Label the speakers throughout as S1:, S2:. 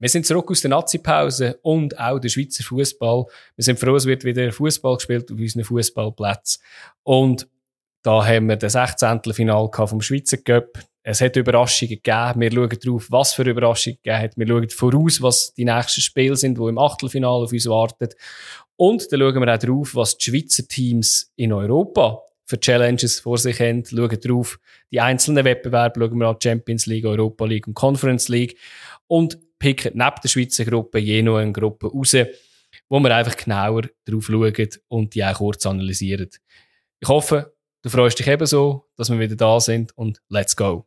S1: Wir sind zurück aus der Nazi-Pause und auch der Schweizer Fußball. Wir sind froh, es wird wieder Fußball gespielt auf unseren Fußballplätzen. Und da haben wir das 16. Final vom Schweizer Cup. Es hat Überraschungen gegeben. Wir schauen darauf, was für Überraschungen es gegeben hat. Wir schauen voraus, was die nächsten Spiele sind, die im Achtelfinale auf uns warten. Und dann schauen wir auch darauf, was die Schweizer Teams in Europa für Challenges vor sich haben. Schauen darauf, die einzelnen Wettbewerbe schauen wir an Champions League, Europa League und Conference League. Und picken neben der Schweizer Gruppe je noch eine Gruppe raus, wo wir einfach genauer drauf schauen und die auch kurz analysieren. Ich hoffe, du freust dich ebenso, dass wir wieder da sind und let's go!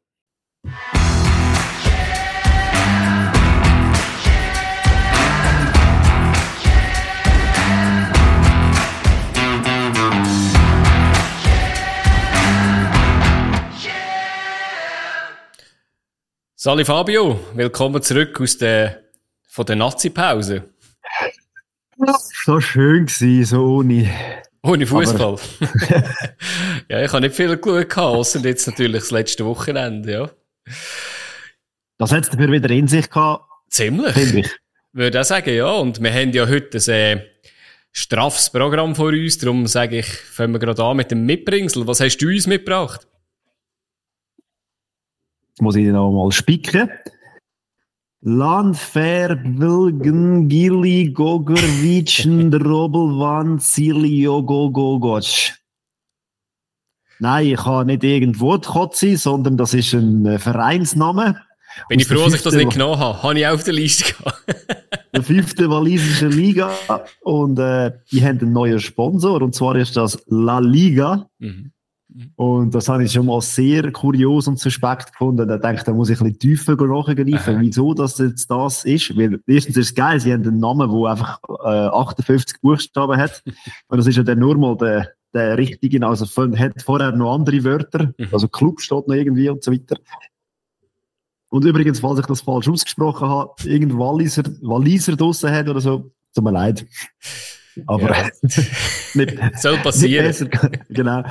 S1: Sali Fabio, willkommen zurück aus der, von der Nazi-Pause.
S2: So schön gewesen, so ohne.
S1: Ohne Fußball. ja, ich habe nicht viel geschaut, außer jetzt natürlich das letzte Wochenende, ja.
S2: Das hat es dafür wieder in sich gehabt.
S1: Ziemlich. Finde ich. Würde auch sagen, ja. Und wir haben ja heute ein äh, straffes Programm vor uns, darum sage ich, fangen wir gerade an mit dem Mitbringsel. Was hast du uns mitgebracht?
S2: Muss ich noch mal spicken. Landfer, Wilgen, Gili, Gogorvic, Drobelwan, Silio, Gogogoc. Nein, ich habe nicht irgendwo die Kotze, sondern das ist ein äh, Vereinsname.
S1: Bin ich froh, dass ich das nicht genommen habe. Habe ich auch auf der Liste gehabt.
S2: der fünfte walisische Liga. Und äh, die haben einen neuen Sponsor. Und zwar ist das La Liga. Mhm. Und das habe ich schon mal sehr kurios und suspekt gefunden. Da denke ich, da muss ich ein bisschen tiefer nachgreifen, wieso das jetzt das ist. Weil erstens ist es geil, sie haben einen Namen, der einfach äh, 58 Buchstaben hat. und das ist ja dann nur mal der, der richtige, also hat vorher noch andere Wörter, mhm. also Club steht noch irgendwie und so weiter. Und übrigens, falls ich das falsch ausgesprochen habe, irgendein Walliser, Walliser draussen hat oder so, tut mir leid. Aber ja.
S1: nicht, soll passieren.
S2: Nicht besser, genau.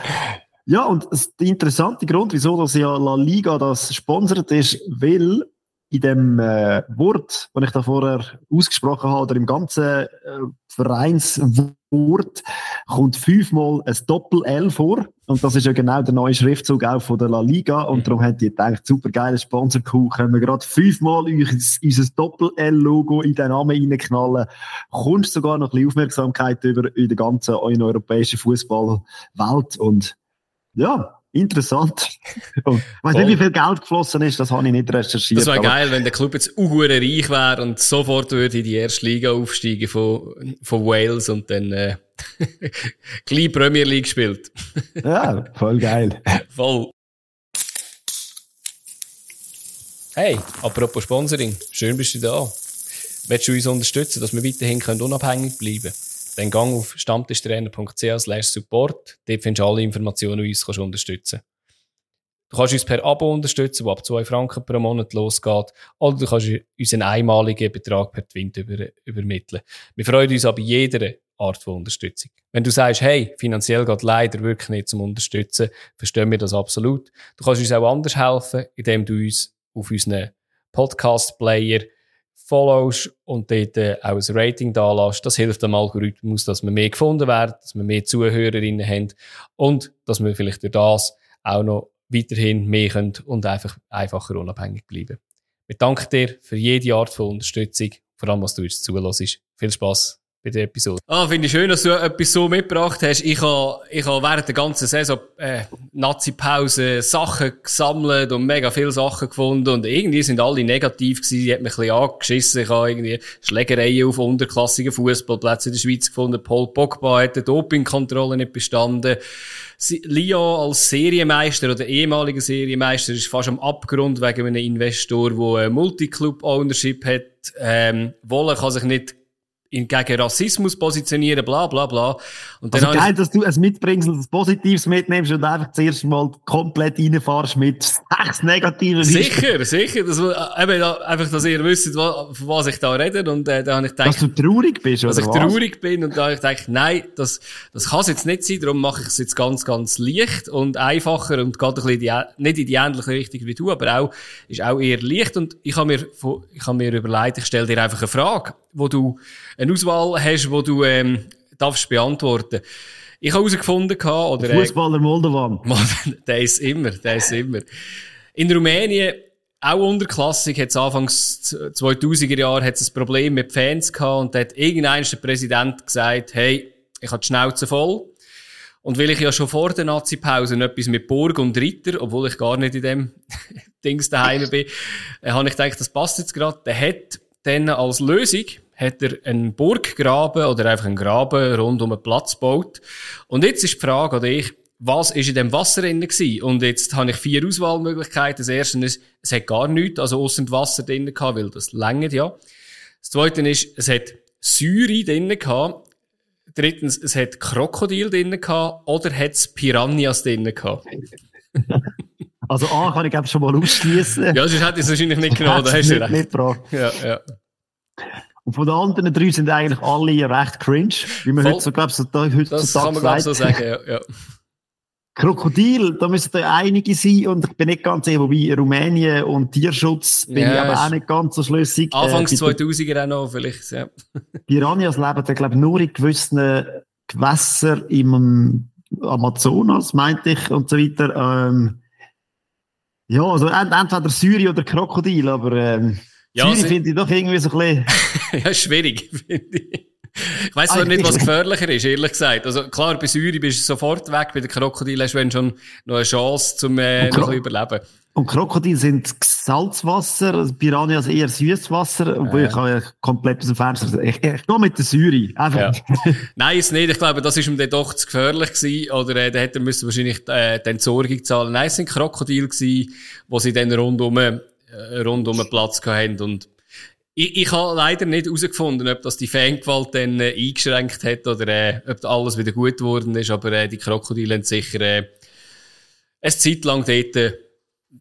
S2: Ja, und der interessante Grund, wieso das ja La Liga das sponsert, ist, weil in dem äh, Wort, das ich da vorher ausgesprochen habe, oder im ganzen äh, Vereinswort, kommt fünfmal ein Doppel-L vor. Und das ist ja genau der neue Schriftzug auch von der La Liga. Und mhm. darum haben die gedacht, super geiles Sponsor-Coup, können wir gerade fünfmal unser Doppel-L-Logo in den Namen reinknallen. Kommst sogar noch ein bisschen Aufmerksamkeit über in der ganzen europäischen Fußballwelt. Und ja, interessant. ich weiß nicht, wie viel Geld geflossen ist, das habe ich nicht recherchiert.
S1: Das wäre geil, wenn der Club jetzt auch reich wäre und sofort würde in die erste Liga aufsteigen von, von Wales und dann äh, gleich Premier League spielt.
S2: ja, voll geil.
S1: Voll. Hey, apropos Sponsoring, schön bist du da. Willst du uns unterstützen, dass wir weiterhin unabhängig bleiben können? Dann gang auf stammtischtrainer.ch support. Dort findest du alle Informationen, die uns kannst unterstützen Du kannst uns per Abo unterstützen, das ab 2 Franken pro Monat losgeht. Oder du kannst uns einen einmaligen Betrag per Twint über, übermitteln. Wir freuen uns aber jeder Art von Unterstützung. Wenn du sagst, hey, finanziell geht leider wirklich nicht zum Unterstützen, verstehen wir das absolut. Du kannst uns auch anders helfen, indem du uns auf unseren Podcast-Player followst und dort äh, auch ein Rating da lässt. Das hilft dem Algorithmus, dass wir mehr gefunden werden, dass wir mehr Zuhörerinnen haben und dass wir vielleicht durch das auch noch weiterhin mehr können und einfach einfacher unabhängig bleiben. Wir danken dir für jede Art von Unterstützung, vor allem was du uns zulässt. Viel Spaß bei der Episode. Ah, finde ich schön, dass du etwas so mitgebracht hast. Ich habe, ich habe während der ganzen Saison, äh, Nazi-Pause Sachen gesammelt und mega viele Sachen gefunden und irgendwie sind alle negativ gewesen. Die hat mich ein bisschen angeschissen. Ich habe irgendwie Schlägereien auf unterklassigen Fußballplätzen in der Schweiz gefunden. Paul Pogba hat die Dopingkontrolle nicht bestanden. Lyon als Serienmeister oder ehemaliger Serienmeister ist fast am Abgrund wegen einem Investor, der Multiclub-Ownership hat. Ähm, Wolle kann sich nicht ihn gegen Rassismus positionieren, bla bla bla.
S2: Und dann also geil, ich, dass du ein Mitbringsel, das Positives mitnimmst und einfach zuerst mal komplett reinfährst mit sechs negativen
S1: Sicher, sicher. Das, äh, eben, einfach, dass ihr wisst, von was ich da rede. Und äh, da habe ich gedacht...
S2: Dass du traurig bist,
S1: oder Dass
S2: ich
S1: was? traurig bin. Und da habe ich gedacht, nein, das, das kann es jetzt nicht sein, darum mache ich es jetzt ganz, ganz leicht und einfacher und geht ein bisschen die, nicht in die ähnliche Richtung wie du, aber auch, ist auch eher leicht. Und ich habe mir, ich habe mir überlegt, ich stelle dir einfach eine Frage, wo du eine Auswahl hast, wo du ähm, darfst beantworten. Ich habe herausgefunden, oder...
S2: Fußballer Moldovan.
S1: der ist immer, der ist immer. In Rumänien, auch unterklassig, hat es anfangs 2000er Jahre hat es ein Problem mit Fans gehabt und da hat irgendein der Präsident gesagt, hey, ich habe die Schnauze voll. Und weil ich ja schon vor der Nazi-Pause etwas mit Burg und Ritter, obwohl ich gar nicht in dem Dings daheim bin, äh, habe ich gedacht, das passt jetzt gerade. Der hat dann als Lösung hat er einen Burggraben oder einfach einen Graben rund um einen Platz gebaut. Und jetzt ist die Frage an dich, was ist in dem Wasser drin gewesen? Und jetzt habe ich vier Auswahlmöglichkeiten. Das erste ist, es hat gar nichts, also außen Wasser drin gehabt, weil das längert ja. Das zweite ist, es hat Säure drin gehabt. Drittens, es hat Krokodil drin gehabt oder hat es Piranhas drin gehabt?
S2: Also A kann ich glaube schon mal ausschließen.
S1: ja, sonst hätte ich es wahrscheinlich nicht genommen, da hast du
S2: recht. Nicht ja, ja. Und von den anderen drei sind eigentlich alle recht cringe, wie man Voll. heute so, glaube so, heutzutage
S1: Das kann man, glaube so sagen, ja. ja.
S2: Krokodil, da müssen da einige sein und ich bin nicht ganz sicher, wobei Rumänien und Tierschutz bin ja, ich aber auch nicht ganz so schlüssig.
S1: Anfangs äh, 2000er auch noch vielleicht, ja.
S2: Piranhas leben da, glaube ich, nur in gewissen Gewässern im Amazonas, meinte ich, und so weiter. Ähm, ja, also entweder Syri oder Krokodil, aber ähm, ja, Syri finde ich doch irgendwie so ein
S1: bisschen... ja, schwierig, finde ich. Ich weiss zwar nicht, was gefährlicher ist, ehrlich gesagt. Also klar, bei Syri bist du sofort weg, bei den Krokodilen hast du schon noch eine Chance, zum äh, noch ein überleben.
S2: Und Krokodile sind Salzwasser, also Piranhas eher Süßwasser, obwohl ich ja komplett aus dem Fenster ich, ich gehe mit der Syri. Einfach.
S1: Ja. Nein, ist nicht. Ich glaube, das ist ihm dann doch zu gefährlich gewesen. Oder äh, da hätte er müssen wahrscheinlich äh, die Entsorgung zahlen. Nein, es sind Krokodile gewesen, wo sie dann rundum, äh, rundum einen Platz hatten. Und ich, ich habe leider nicht herausgefunden, ob das die Fangewalt dann äh, eingeschränkt hat oder äh, ob alles wieder gut geworden ist. Aber äh, die Krokodile haben sicher äh, eine Zeit lang dort äh,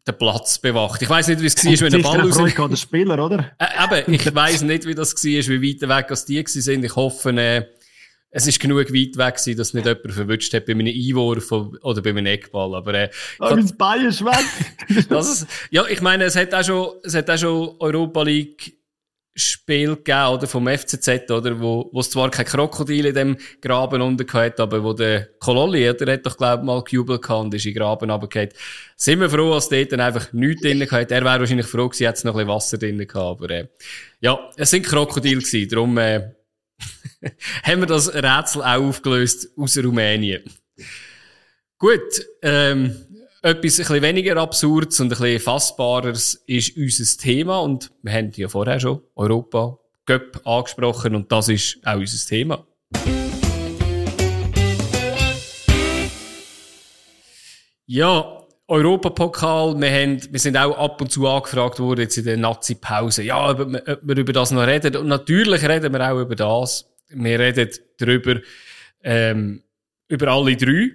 S1: den Platz bewacht. Ich weiß nicht, wie es war, wenn der Ball
S2: raus... der Spieler, oder?
S1: Äh, eben, ich weiß nicht, wie das war, wie weit weg als die sind. Ich hoffe, äh, es ist genug weit weg gewesen, dass nicht jemand verwünscht hat bei einem Einwurf oder bei einem Eckball. Aber, äh,
S2: Aber das Bein ist weg.
S1: das ist, ja, ich meine, es hat auch schon, es hat auch schon Europa League Spiel gegeben, oder, vom FCZ, oder, wo, wo es zwar kein Krokodil in dem Graben unten hat, aber wo der Kololli, der hat doch, glaub ich, mal gejubelt gehabt und ist in den Graben runtergefallen. Sind wir froh, dass dort dann einfach nichts drin hat. Er wäre wahrscheinlich froh gewesen, hätte noch ein bisschen Wasser drin gehabt, aber, äh, ja, es sind Krokodile gewesen, darum, äh, haben wir das Rätsel auch aufgelöst aus Rumänien. Gut, ähm, etwas ein weniger Absurdes und ein bisschen Fassbareres ist unser Thema. Und wir haben ja vorher schon Europa Cup angesprochen und das ist auch unser Thema. Ja, Europapokal, wir, haben, wir sind auch ab und zu angefragt worden jetzt in der Nazi-Pause. Ja, ob, ob wir über das noch reden. Und natürlich reden wir auch über das. Wir reden darüber, ähm, über alle drei.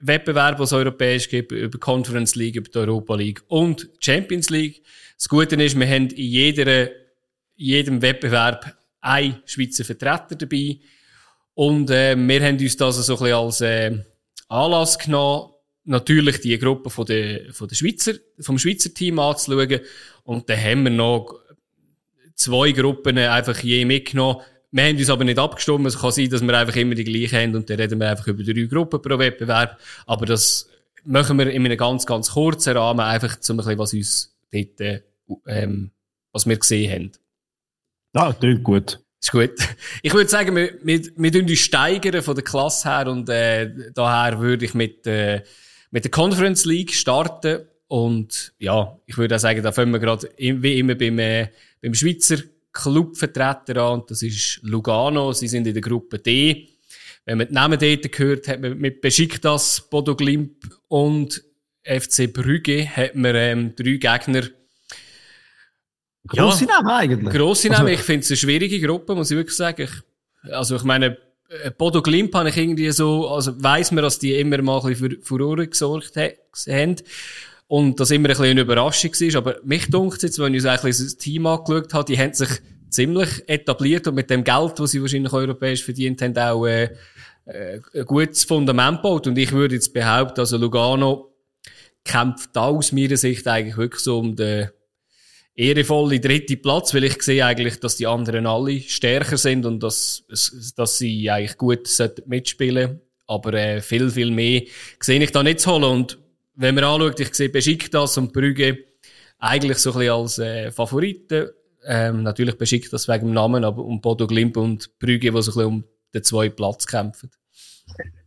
S1: Wettbewerb, was es europäisch gibt, über Conference League, über die Europa League und Champions League. Das Gute ist, wir haben in jeder, jedem Wettbewerb einen Schweizer Vertreter dabei. Und äh, wir haben uns das so ein bisschen als äh, Anlass genommen, natürlich die Gruppe von der, von der Schweizer, vom Schweizer Team anzuschauen. Und dann haben wir noch zwei Gruppen einfach je mitgenommen, wir haben uns aber nicht abgestimmt. Es kann sein, dass wir einfach immer die gleichen haben und dann reden wir einfach über drei Gruppen pro Wettbewerb. Aber das machen wir in einem ganz, ganz kurzen Rahmen, einfach zum ein bisschen, was uns dort, äh, ähm, was wir gesehen haben.
S2: Ja, klingt gut.
S1: Ist gut. Ich würde sagen, wir, wir, wir uns steigern von der Klasse her und äh, daher würde ich mit, äh, mit der Conference League starten und ja, ich würde auch sagen, da fangen wir gerade wie immer beim, äh, beim Schweizer Clubvertreter an, und das ist Lugano. Sie sind in der Gruppe D. Wenn man die Namen dort gehört, hat man mit Besiktas, Bodo Glimp und FC Brügge hat man ähm, drei Gegner.
S2: Grosse ja, Namen eigentlich.
S1: Grosse Namen. Also, ich finde es eine schwierige Gruppe, muss ich wirklich sagen. Ich Also ich meine, Bodo Glimp habe ich irgendwie so, also weiss man, dass die immer mal ein bisschen für Furore gesorgt haben. Und das immer ein bisschen eine Überraschung war. Aber mich dunkt jetzt, wenn ich ein bisschen das Team angeschaut habe, die haben sich ziemlich etabliert und mit dem Geld, das sie wahrscheinlich europäisch verdient haben, auch äh, äh, ein gutes Fundament gebaut. Und ich würde jetzt behaupten, also Lugano kämpft da aus meiner Sicht eigentlich wirklich so um den ehrenvolle dritte Platz, weil ich sehe eigentlich, dass die anderen alle stärker sind und dass, dass sie eigentlich gut mitspielen Aber äh, viel, viel mehr sehe ich da nicht zu holen. Und wenn man anschaut, ich sehe Besiktas und Brügge eigentlich so ein bisschen als äh, Favoriten. Ähm, natürlich Besiktas wegen dem Namen, aber um Bodo Glimp und Brügge, die so ein bisschen um den zweiten Platz kämpfen.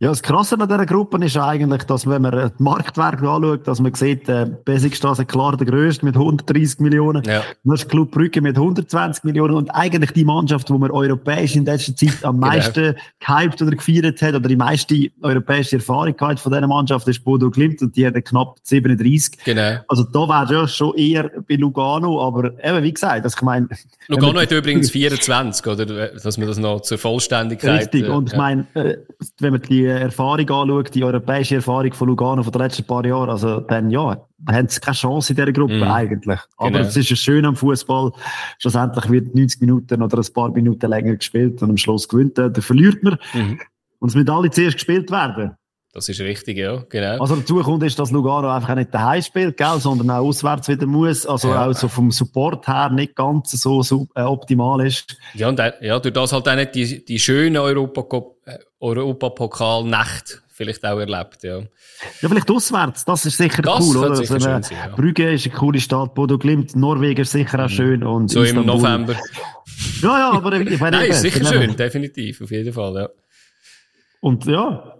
S2: Ja, das Krasse an dieser Gruppe ist eigentlich, dass wenn man die Marktwerte anschaut, dass man sieht, äh, Besikstraße klar der grösste mit 130 Millionen. Ja. Dann ist Club Brücke mit 120 Millionen und eigentlich die Mannschaft, die man europäisch in letzter Zeit am genau. meisten genau. gehypt oder gefeiert hat oder die meiste europäische Erfahrung gehabt von dieser Mannschaft ist Bodo Klimt und die hat knapp 37. Genau. Also da wäre ja schon eher bei Lugano, aber eben wie gesagt, dass ich meine...
S1: Lugano hat übrigens 24, oder? Dass man das noch zur Vollständigkeit...
S2: Richtig, und ich meine, äh, wenn man die Erfahrung anschaut, die europäische Erfahrung von Lugano von den letzten paar Jahren, also dann ja, haben sie keine Chance in dieser Gruppe mm. eigentlich. Aber genau. es ist ja schön am Fußball. Schlussendlich wird 90 Minuten oder ein paar Minuten länger gespielt und am Schluss gewinnt er, dann verliert man. Mm. Und es müssen alle zuerst gespielt werden.
S1: Das ist richtig, ja, genau.
S2: Also dazu kommt ist, dass Lugano einfach auch nicht daheim spielt, gell, sondern auch auswärts wieder muss, also ja. auch so vom Support her nicht ganz so, so äh, optimal ist.
S1: Ja, und ja, durch das halt auch nicht die, die schöne Europa-Pokal-Nacht Europa vielleicht auch erlebt, ja.
S2: Ja, vielleicht auswärts, das ist sicher das cool, oder? Sicher also, schön sein, ja. Brügge ist eine coole Stadt, Bodo Glimt, Norwegen ist sicher auch mhm. schön und
S1: So Istanbul. im November.
S2: Ja, ja, aber ich
S1: meine... Nein, ist sicher schön, definitiv, auf jeden Fall, ja.
S2: Und ja,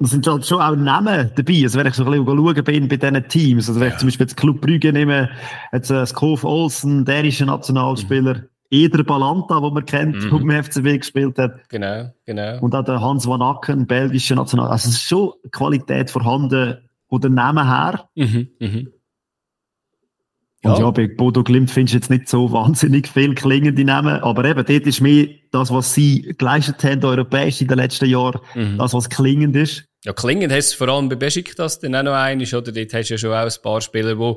S2: da sind halt schon auch Namen dabei. Also wenn ich so ein bisschen schauen bin bei diesen Teams, also wenn ja. ich zum Beispiel jetzt Club Brügge nehme, jetzt äh, Skov Olsen, dänischer Nationalspieler, mhm. Eder Balanta, den man kennt, mhm. vom FCB gespielt hat.
S1: Genau, genau.
S2: Und auch der Hans Van Acken, belgischer National. Also es ist schon Qualität vorhanden, von den Namen her. Mhm. Mhm. Und ja. ja, bei Bodo Glimt findest du jetzt nicht so wahnsinnig viel klingende Namen, aber eben, dort ist mehr das, was sie geleistet haben, europäisch in den letzten Jahren, mhm. das, was klingend ist.
S1: Ja, klingend hast du vor allem bei Besiktas dann auch noch einiges, oder? Dort hast du ja schon auch ein paar Spieler, die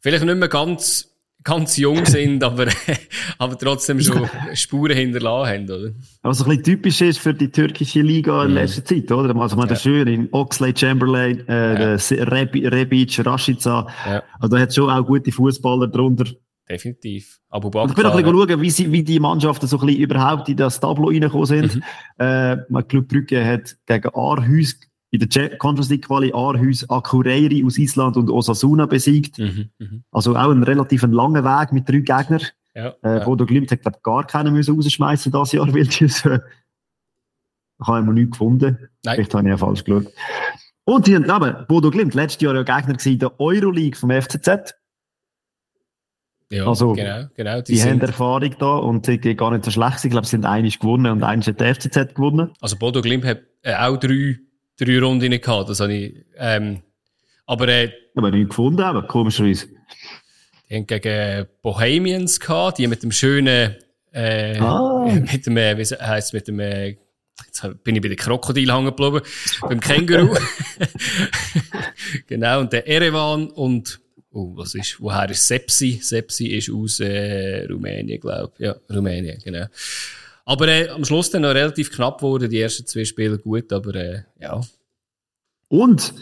S1: vielleicht nicht mehr ganz, ganz jung sind, aber, aber trotzdem schon Spuren hinterlassen haben, oder?
S2: Was ein bisschen typisch ist für die türkische Liga in mhm. letzter Zeit, oder? Also, man ja. schön in Oxley Chamberlain, äh, ja. Rebic, Rashica. Ja. Also, da hat schon auch gute Fußballer drunter.
S1: Definitiv.
S2: Bakr. Ich bin auch ein bisschen schauen, wie, sie, wie die Mannschaften so ein bisschen überhaupt in das Tableau reingekommen sind. Mhm. Äh, Club Brügge hat gegen Aarhus in der Conference League Quali Aarhus Akureyri aus Island und Osasuna besiegt. Mhm, mh. Also auch ein relativ langer Weg mit drei Gegnern. Ja, äh, ja. Bodo Glimt hat glaub, gar keinen müssen rausschmeißen das Jahr, weil die habe ich noch nichts gefunden. Nein. Vielleicht habe ich ja falsch geschaut. Und die haben Bodo Glimt, letztes Jahr ja Gegner gewesen, der Euroleague vom FCZ.
S1: Ja, also, genau, genau.
S2: Die, die haben Erfahrung da und die gar nicht so schlecht. Ich glaube, sie sind einiges gewonnen und einiges hat der FCZ gewonnen.
S1: Also Bodo Glimt hat äh, auch drei drei Runden gehabt. Das habe ich, ähm, aber, äh,
S2: aber nicht gefunden, aber komischerweise.
S1: Die haben gegen Bohemians gehabt, die mit dem schönen, äh, ah. mit dem, äh, wie heisst mit dem, äh, jetzt bin ich bei den Krokodil hängen geblieben, beim Känguru. genau, und der Erevan und, oh, was ist, woher ist Sepsi? Sepsi ist aus, äh, Rumänien, glaube ich. Ja, Rumänien, genau. Aber äh, am Schluss dann noch relativ knapp geworden, die ersten zwei Spiele gut, aber äh, ja.
S2: Und,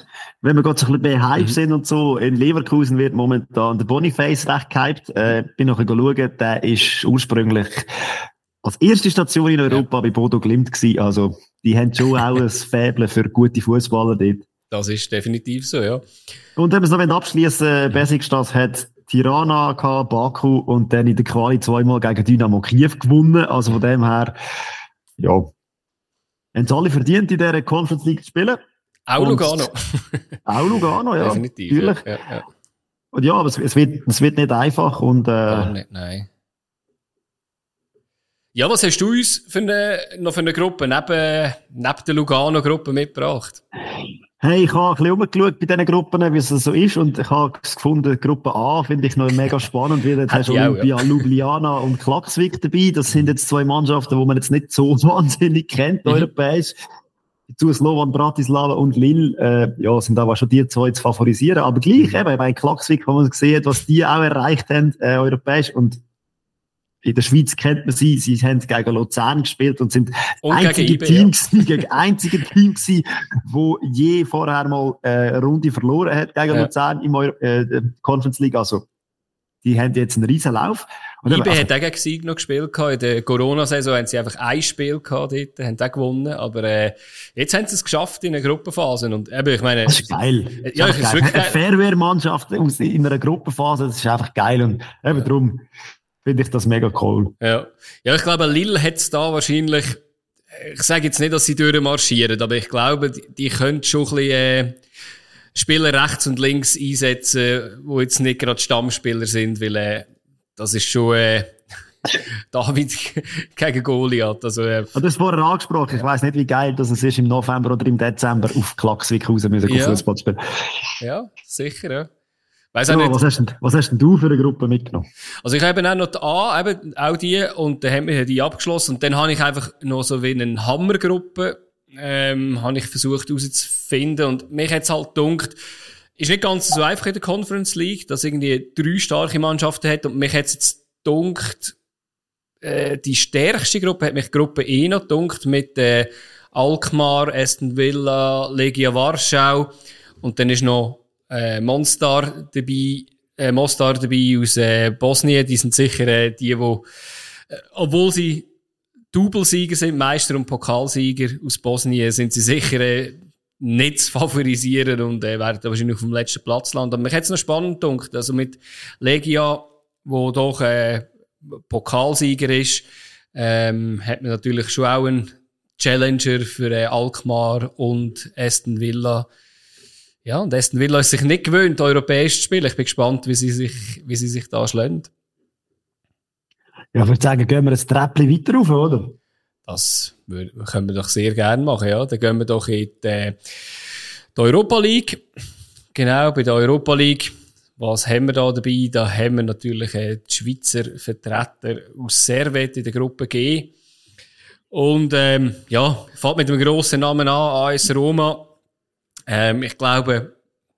S2: wenn wir gerade so ein bisschen Hype mhm. sind und so, in Leverkusen wird momentan der Boniface recht gehypt. Äh, bin noch ein schauen, der ist ursprünglich als erste Station in Europa ja. bei Bodo Glimt gewesen. Also, die haben schon auch ein Faible für gute Fußballer dort.
S1: Das ist definitiv so, ja.
S2: Und wenn wir es noch abschließen. Besiktas hat Tirana gehabt, Baku und dann in der Quali zweimal gegen Dynamo Kiew gewonnen. Also von dem her, ja, haben sie alle verdient, in dieser Conference League zu spielen.
S1: Auch Lugano.
S2: auch Lugano, ja. Definitiv. Natürlich. Ja, ja, Und ja, aber es, es, wird, es wird nicht einfach und, äh,
S1: Gar nicht, nein. Ja, was hast du uns für eine, noch für eine Gruppe neben, neben der Lugano-Gruppe mitgebracht?
S2: Hey, ich habe ein bisschen umgeschaut bei diesen Gruppen, wie es so ist, und ich habe gefunden, Gruppe A finde ich noch mega spannend, weil jetzt hast du Olympia ja. Ljubljana und Klaxvik dabei. Das sind jetzt zwei Mannschaften, die man jetzt nicht so wahnsinnig kennt, mhm. europäisch. Zu Slovan Bratislava und Lille, äh, ja, sind aber schon die zwei zu favorisieren. Aber gleich, eben, bei Klaxvik, wo man gesehen was die auch erreicht haben, äh, europäisch. Und in der Schweiz kennt man sie, sie haben gegen Luzern gespielt und sind und einzige gegen Team, ja. gegen einzige Team gewesen, wo je vorher mal äh, eine Runde verloren hat gegen ja. Luzern im Euro, äh, Conference League. Also, die haben jetzt einen riesen Lauf.
S1: Und IB also, hat auch gegen Sieg noch gespielt gehabt. In der Corona-Saison haben sie einfach ein Spiel gehabt dort, haben auch gewonnen. Aber, äh, jetzt haben sie es geschafft in einer Gruppenphase. Und eben, ich meine.
S2: Das ist geil. Ja, ich finde wirklich geil. Eine Fairwehr-Mannschaft in einer Gruppenphase, das ist einfach geil. Und eben ja. darum, finde ich das mega cool.
S1: Ja, ja ich glaube, Lille hat es da wahrscheinlich, ich sage jetzt nicht, dass sie durchmarschieren, aber ich glaube, die, die können schon ein bisschen, äh, Spieler rechts und links einsetzen, wo jetzt nicht gerade Stammspieler sind, weil äh, das ist schon äh, David gegen Goliath. Also, äh,
S2: du hast vorher angesprochen, ich weiss nicht, wie geil das ist, im November oder im Dezember auf Klaxvik raus müssen
S1: ja. Fußball spielen. Ja, sicher, ja.
S2: Weiss ja. Was, hast denn, was hast denn du für eine Gruppe mitgenommen?
S1: Also ich habe auch noch die A, eben auch die, und dann haben wir die abgeschlossen. Und dann habe ich einfach noch so wie eine Hammergruppe, ähm, habe ich versucht herauszufinden. Und mich hat es halt gedunkt, ist nicht ganz so einfach in der Conference League, dass irgendwie drei starke Mannschaften hat. Und mich hat es jetzt gedunkt, äh, die stärkste Gruppe hat mich Gruppe E noch gedunkt mit äh, Alkmaar, Aston Villa, Legia Warschau. Und dann ist noch äh, Monstar dabei, äh, Mostar dabei aus äh, Bosnien. Die sind sicher äh, die, wo, äh, obwohl sie Doublesieger sind, Meister und Pokalsieger aus Bosnien, sind sie sicher äh, nicht zu favorisieren und äh, werden wahrscheinlich auf dem letzten Platz landen. Aber mich hat es noch spannend gedacht. Also mit Legia, wo doch äh, Pokalsieger ist, ähm, hat man natürlich schon auch einen Challenger für äh, Alkmaar und Aston Villa ja, und Aston Villa ist sich nicht gewöhnt, europäisch zu spielen. Ich bin gespannt, wie sie sich, wie sie sich da schlagen.
S2: Ja, ich würde sagen, gehen wir ein Treppchen weiter rauf, oder?
S1: Das können wir doch sehr gerne machen, ja. Dann gehen wir doch in die, die Europa League. Genau, bei der Europa League. Was haben wir da dabei? Da haben wir natürlich äh, die Schweizer Vertreter aus Servet in der Gruppe G. Und ähm, ja, fällt mit einem grossen Namen an, AS Roma. Ähm, ich glaube,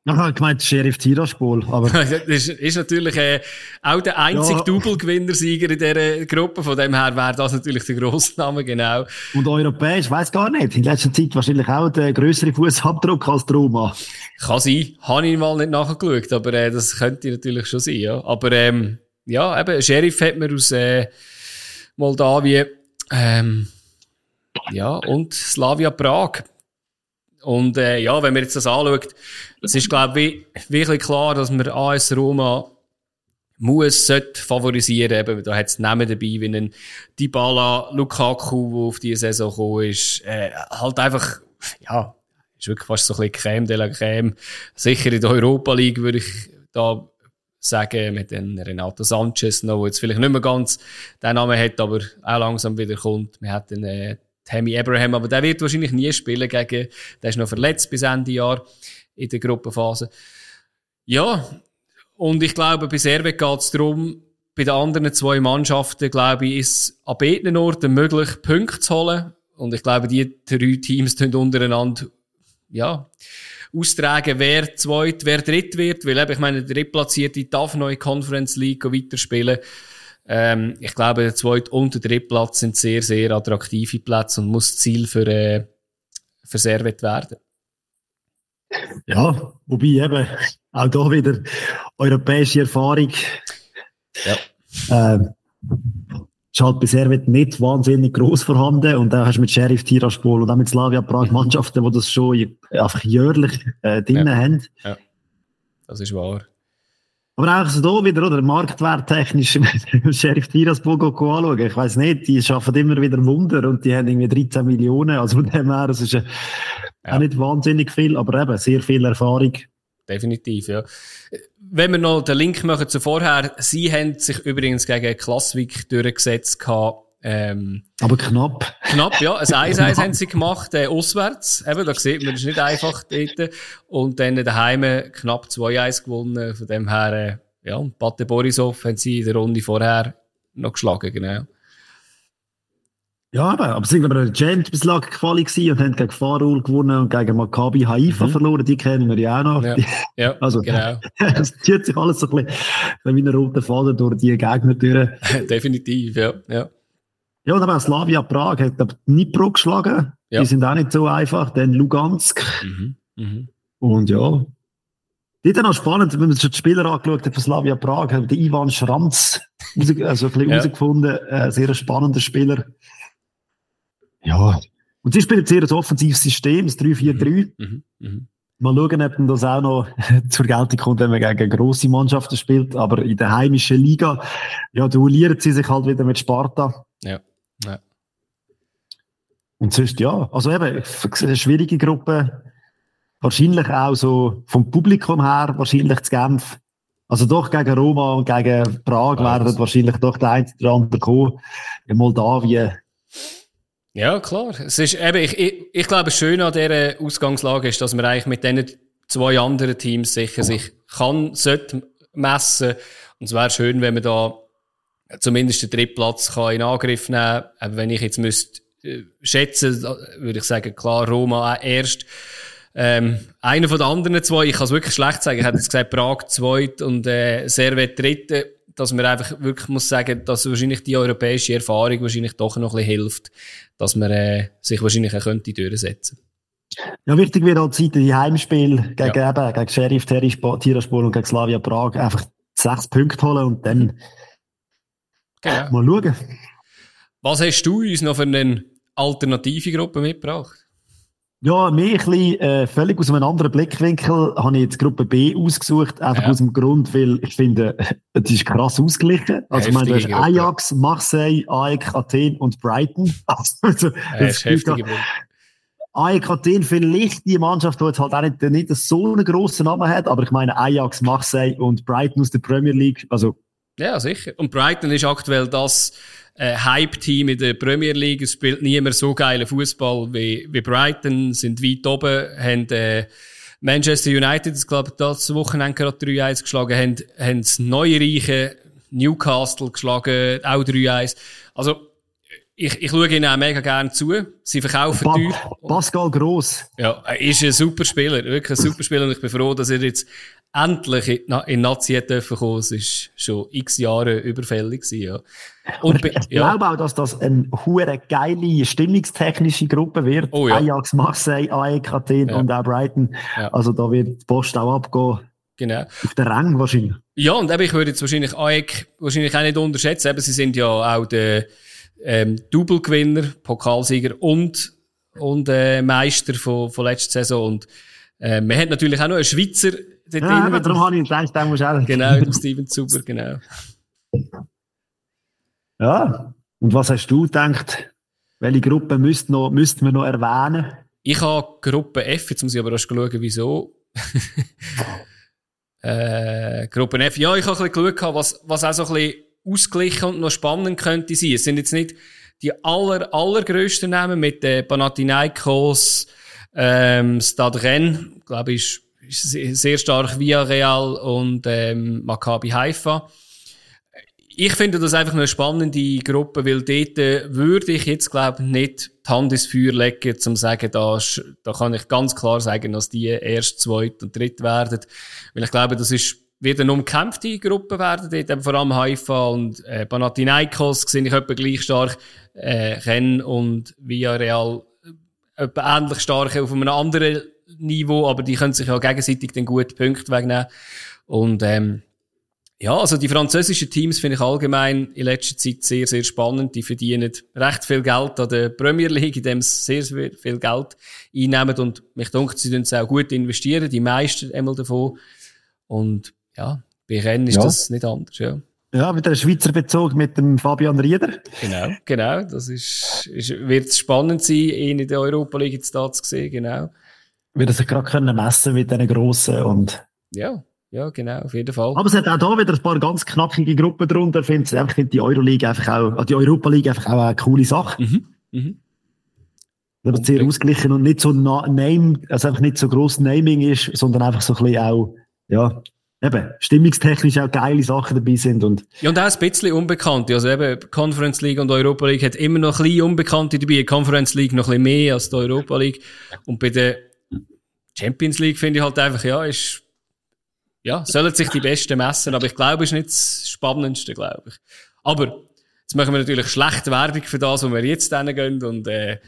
S2: Ach, ich gemeint Sheriff Tiraspol, aber.
S1: das ist, ist natürlich äh, auch der einzige ja. Double-Gewinnersieger in dieser Gruppe. Von dem her wäre das natürlich der grosse Name, genau.
S2: Und europäisch, weiß gar nicht. In letzter Zeit wahrscheinlich auch der größere Fußabdruck als Roma.
S1: Kann sein. Habe ich mal nicht nachgeschaut, aber äh, das könnte natürlich schon sein, ja. Aber ähm, ja, eben, Sheriff hat man aus äh, Moldawien. Ähm, ja, und Slavia Prag. Und äh, ja, wenn man jetzt das anschaut, es ist, glaube ich, wirklich klar, dass man AS Roma muss, sollte favorisieren. Eben, da hat es Namen dabei, wie ein Dybala, Lukaku, der auf diese Saison gekommen ist. Äh, halt einfach, ja, ist wirklich fast so ein bisschen Crème de la Crème. Sicher in der Europa League würde ich da sagen, mit den Renato Sanchez noch, der jetzt vielleicht nicht mehr ganz den Namen hat, aber auch langsam wieder kommt. Wir hatten äh, Tammy Abraham, aber der wird wahrscheinlich nie spielen gegen, der ist noch verletzt bis Ende Jahr in der Gruppenphase. Ja, und ich glaube, bei Servet geht es darum, bei den anderen zwei Mannschaften, glaube ich, ist an beiden Orten möglich, Punkte zu holen. Und ich glaube, die drei Teams tun untereinander, ja, austragen, wer zweit, wer dritt wird, weil eben, ich meine, der drittplatzierte darf neue Conference League weiterspielen. Ähm, ich glaube, der zweite und der dritte Platz sind sehr, sehr attraktive Plätze und muss Ziel für, äh, für Servet werden.
S2: Ja, wobei eben auch da wieder europäische Erfahrung. Ja. Ähm, ist halt bei Servet nicht wahnsinnig groß vorhanden und dann hast du mit Sheriff Tiraspol und auch mit Slavia Prag Mannschaften, die das schon einfach jährlich äh, drin ja. haben. Ja,
S1: das ist wahr.
S2: Aber auch so da wieder, oder? Marktwerttechnisch, Sheriff Tiraspol anschauen. Ich weiss nicht, die schaffen immer wieder Wunder und die haben irgendwie 13 Millionen. Also von dem her, das ist ja. auch nicht wahnsinnig viel, aber eben sehr viel Erfahrung.
S1: Definitiv, ja. Wenn wir noch den Link machen zu vorher, sie haben sich übrigens gegen Klassvik durchgesetzt gehabt, Ähm,
S2: Aber knapp.
S1: Knapp, ja. Ein 1-1 haben sie gemacht, äh, auswärts. Eben, da sieht man, das ist nicht einfach dort. Und dann daheim knapp 2-1 gewonnen. Von dem her, äh, ja, Pate Borisov haben sie in der Runde vorher noch geschlagen, genau.
S2: Ja, aber, aber sie waren aber Champions League Quali und haben gegen Farul gewonnen und gegen Maccabi Haifa mhm. verloren. Die kennen wir ja auch noch.
S1: Ja, ja also, genau.
S2: es zieht sich alles so ein bisschen wie ein roter Faden durch die Gegner durch.
S1: Definitiv, ja, ja.
S2: Ja, und aber Slavia Prag hat Dnipro geschlagen. Ja. Die sind auch nicht so einfach. Dann Lugansk. Mhm. Mhm. Und ja, die dann auch spannend, wenn man sich die Spieler angeschaut hat von Slavia Prag, hat der Ivan Schranz also ein bisschen ja. herausgefunden, ein sehr spannender Spieler. Ja. Und sie spielen sehr ein offensives System, das 3-4-3. Mhm. Mhm. Mal schauen, ob das auch noch zur Geltung kommt, wenn man gegen grosse Mannschaften spielt. Aber in der heimischen Liga, ja, duellieren sie sich halt wieder mit Sparta.
S1: Ja. Ja.
S2: Und sonst, ja, also eben, eine schwierige Gruppe. Wahrscheinlich auch so vom Publikum her, wahrscheinlich zu Genf. Also doch gegen Roma und gegen Prag ah, werden wahrscheinlich doch der eine oder andere kommen. In Moldawien
S1: ja, klar. Es ist eben, ich, ich, ich glaube, das Schöne an dieser Ausgangslage ist, dass man eigentlich mit diesen zwei anderen Teams sicher sich kann, sollte messen. Und es wäre schön, wenn man da zumindest den Drittplatz kann in Angriff nehmen kann. Wenn ich jetzt müsste äh, schätzen, würde ich sagen, klar, Roma erst. Ähm, einer von den anderen zwei, ich kann es wirklich schlecht sagen, ich hätte jetzt gesagt, Prag zweit und äh, Servet dritte dass man einfach wirklich muss sagen, dass wahrscheinlich die europäische Erfahrung wahrscheinlich doch noch ein bisschen hilft, dass man äh, sich wahrscheinlich auch könnte durchsetzen
S2: ja, wichtig wird halt Zeit, die Heimspiel gegen, ja. eben, gegen Sheriff, Tiraspol und gegen Slavia Prag einfach sechs Punkte holen und dann genau. mal schauen.
S1: Was hast du uns noch für eine alternative Gruppe mitgebracht?
S2: Ja, mir ein bisschen, äh, völlig aus einem anderen Blickwinkel habe ich jetzt Gruppe B ausgesucht, einfach ja. aus dem Grund, weil ich finde, es ist krass ausgeglichen. Also, ich meine, du hast Ajax, Marseille, AEK, Athen und Brighton. Also, das ist AEK Athen vielleicht die Mannschaft, die jetzt halt auch nicht, nicht so einen grossen Namen hat, aber ich meine Ajax, Marseille und Brighton aus der Premier League, also.
S1: Ja, sicher. Und Brighton ist aktuell das, äh, Hype-Team in der Premier League. Es spielt niemand so geilen Fußball wie, wie Brighton, sind weit oben, haben äh, Manchester United, ich glaube, das Wochenende gerade 3-1 geschlagen, haben, haben das Neureiche Newcastle geschlagen, auch 3-1. Also, ich, ich schaue ihnen auch mega gerne zu. Sie verkaufen pa teuer.
S2: Pascal Gross.
S1: Ja, er ist ein super Spieler, wirklich ein super Spieler und ich bin froh, dass er jetzt endlich in, in Nazi dürfen kommen. Es ist schon x Jahre überfällig gewesen, ja.
S2: Und ich, ich ja. glaube auch, dass das eine hure geile, stimmungstechnische Gruppe wird. Oh, ja. Ajax, Marseille, AEK Athen ja. und auch Brighton. Also da wird die Post auch abgehen.
S1: Genau.
S2: Auf den Rang wahrscheinlich.
S1: Ja, und eben, ich würde jetzt wahrscheinlich AEK wahrscheinlich auch nicht unterschätzen. Eben, sie sind ja auch der ähm, Double-Gewinner, Pokalsieger und, und äh, Meister von, von letzter Saison. Und äh, man hat natürlich auch noch einen Schweizer
S2: dort ja, darum habe ich gedacht, den musst du auch.
S1: Genau, der Steven Zuber, genau.
S2: Ja, und was hast du gedacht? Welche Gruppe müssten noch, müssten wir noch erwähnen?
S1: Ich habe Gruppe F, jetzt muss ich aber erst schauen, wieso. äh, Gruppe F, ja, ich habe ein bisschen geschaut, was, was auch so ein bisschen ausgeglichen und noch spannend könnte sein. Es sind jetzt nicht die aller, allergrößten Namen mit äh, Panathinaikos, ähm, Stade Rennes, glaube ich, sehr stark Villarreal und ähm, Maccabi Haifa. Ich finde das einfach eine spannende Gruppe, weil dort äh, würde ich jetzt, glaube ich, nicht die Hand ins Feuer legen, um zu sagen, da, da kann ich ganz klar sagen, dass die erst, zweit und dritt werden. Weil ich glaube, das ist wieder eine umkämpfte Gruppe werden, dort eben vor allem Haifa und äh, Panathinaikos sehe ich etwa gleich stark, äh, Ren und Villarreal etwa ähnlich stark auf einem anderen Niveau, aber die können sich ja gegenseitig den guten Punkt wegnehmen. Und ähm, ja, also die französischen Teams finde ich allgemein in letzter Zeit sehr, sehr spannend. Die verdienen recht viel Geld an der Premier League, indem sie sehr, sehr viel Geld einnehmen und mich denke, sie tun es auch gut investieren, die meisten einmal davon. Und ja, bei Rennen ist ja. das nicht anders, ja.
S2: Ja, wieder ein Schweizer Bezug mit dem Fabian Rieder.
S1: Genau, genau. Das ist, ist wird spannend sein, ihn in der Europa League jetzt da zu sehen, genau.
S2: Wird er sich gerade können messen mit diesen Grossen und.
S1: Ja, ja, genau, auf jeden Fall.
S2: Aber es hat auch da wieder ein paar ganz knackige Gruppen drunter. Ich finde, ich finde die Euroleague einfach auch, die Europa League einfach auch eine coole Sache. Mhm. Mhm. Aber sehr ausgeglichen und nicht so Name, also einfach nicht so gross Naming ist, sondern einfach so ein bisschen auch, ja, eben, stimmungstechnisch auch geile Sachen dabei sind und.
S1: Ja, und auch ein bisschen Unbekannte. Also eben, Conference League und Europa League hat immer noch ein bisschen Unbekannte dabei. Conference League noch ein bisschen mehr als die Europa League. Und bei der Champions League finde ich halt einfach, ja, ist, ja, sollen sich die Besten messen, aber ich glaube, ist nicht das Spannendste, glaube ich. Aber, jetzt machen wir natürlich schlechte Werbung für das, wo wir jetzt hingehen und, äh,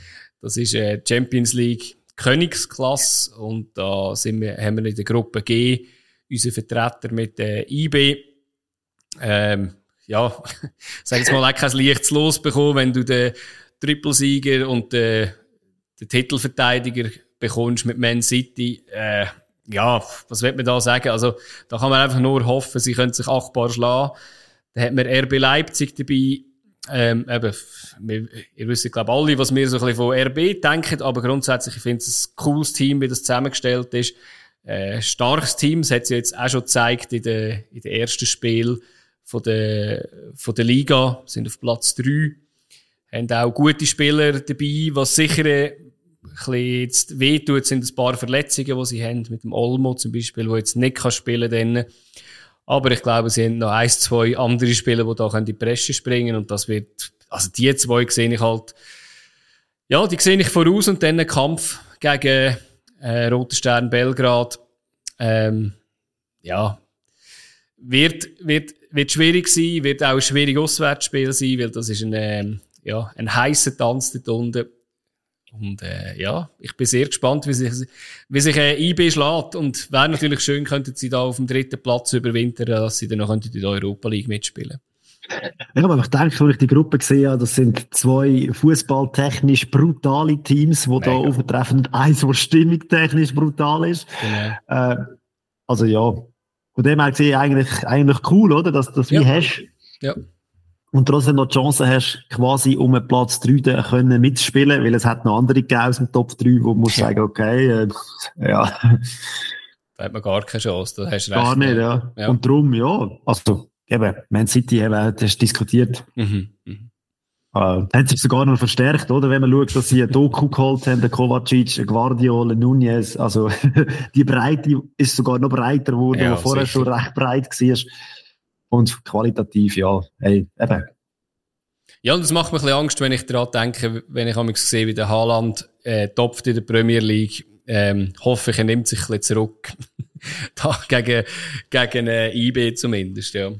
S1: das ist, äh, Champions League Königsklasse und da sind wir, haben wir in der Gruppe G unseren Vertreter mit der IB, ähm, ja, sag jetzt mal, auch kein leichtes Los bekommen, wenn du den Trippelsieger und den, den Titelverteidiger bekommst mit Man City. Äh, ja, was wird man da sagen? Also, da kann man einfach nur hoffen, sie können sich achtbar schlagen. Da hat man RB Leipzig dabei. Ähm, eben, wir, ihr wisst, glaube alle, was wir so ein bisschen von RB denken, aber grundsätzlich, ich finde es ein cooles Team, wie das zusammengestellt ist. Äh, starkes Team, das hat sie jetzt auch schon gezeigt in den, in den ersten Spiel von der, von der Liga, sind auf Platz 3. Haben auch gute Spieler dabei, was sicher bisschen jetzt wehtut, sind ein paar Verletzungen, die sie haben, mit dem Olmo zum Beispiel, der jetzt nicht kann spielen kann. Aber ich glaube, sie haben noch ein, zwei andere Spieler, die da in die Presse springen und das wird, also die zwei sehe ich halt, ja, die sehe ich voraus und dann einen Kampf gegen äh, Roter Stern Belgrad. Ähm, ja, wird, wird, wird schwierig sein, wird auch ein schwieriges Auswärtsspiel sein, weil das ist ein, ähm, ja, ein heißer Tanz dort unten. Und äh, ja, ich bin sehr gespannt, wie sich, wie sich äh, IB schlägt. Und wäre natürlich schön, könnten sie da auf dem dritten Platz überwintern, dass sie dann noch in der Europa League mitspielen
S2: ich habe einfach gedacht, als ich die Gruppe gesehen habe, das sind zwei fußballtechnisch brutale Teams, die da auftreffen und eins, das stimmungstechnisch brutal ist. Genau. Äh, also ja, von dem her gesehen eigentlich, eigentlich cool, oder? Dass du das ja. wie hast. Ja. Und trotzdem noch die Chance hast, quasi um einen Platz 3 können mitspielen, weil es hat noch andere gegeben aus dem Top 3, wo man muss sagen, okay, äh, ja.
S1: Da hat man gar keine Chance, da hast
S2: du recht. Gar nicht, ja. ja. Und darum, ja, also, eben, Man City eben, das diskutiert. Mhm. Mhm. Äh, hat sich sogar noch verstärkt, oder? Wenn man schaut, dass sie einen Doku geholt haben, den Kovacic, einen Guardiola, Nunez. Also, die Breite ist sogar noch breiter geworden, ja, wo vorher sicher. schon recht breit war. Und qualitativ, ja, hey, eben.
S1: Ja, und das macht mir ein bisschen Angst, wenn ich daran denke, wenn ich einmal sehe, wie der Haaland äh, topft in der Premier League. Ähm, hoffe ich, er nimmt sich ein bisschen zurück. da gegen, gegen äh, IB zumindest, ja.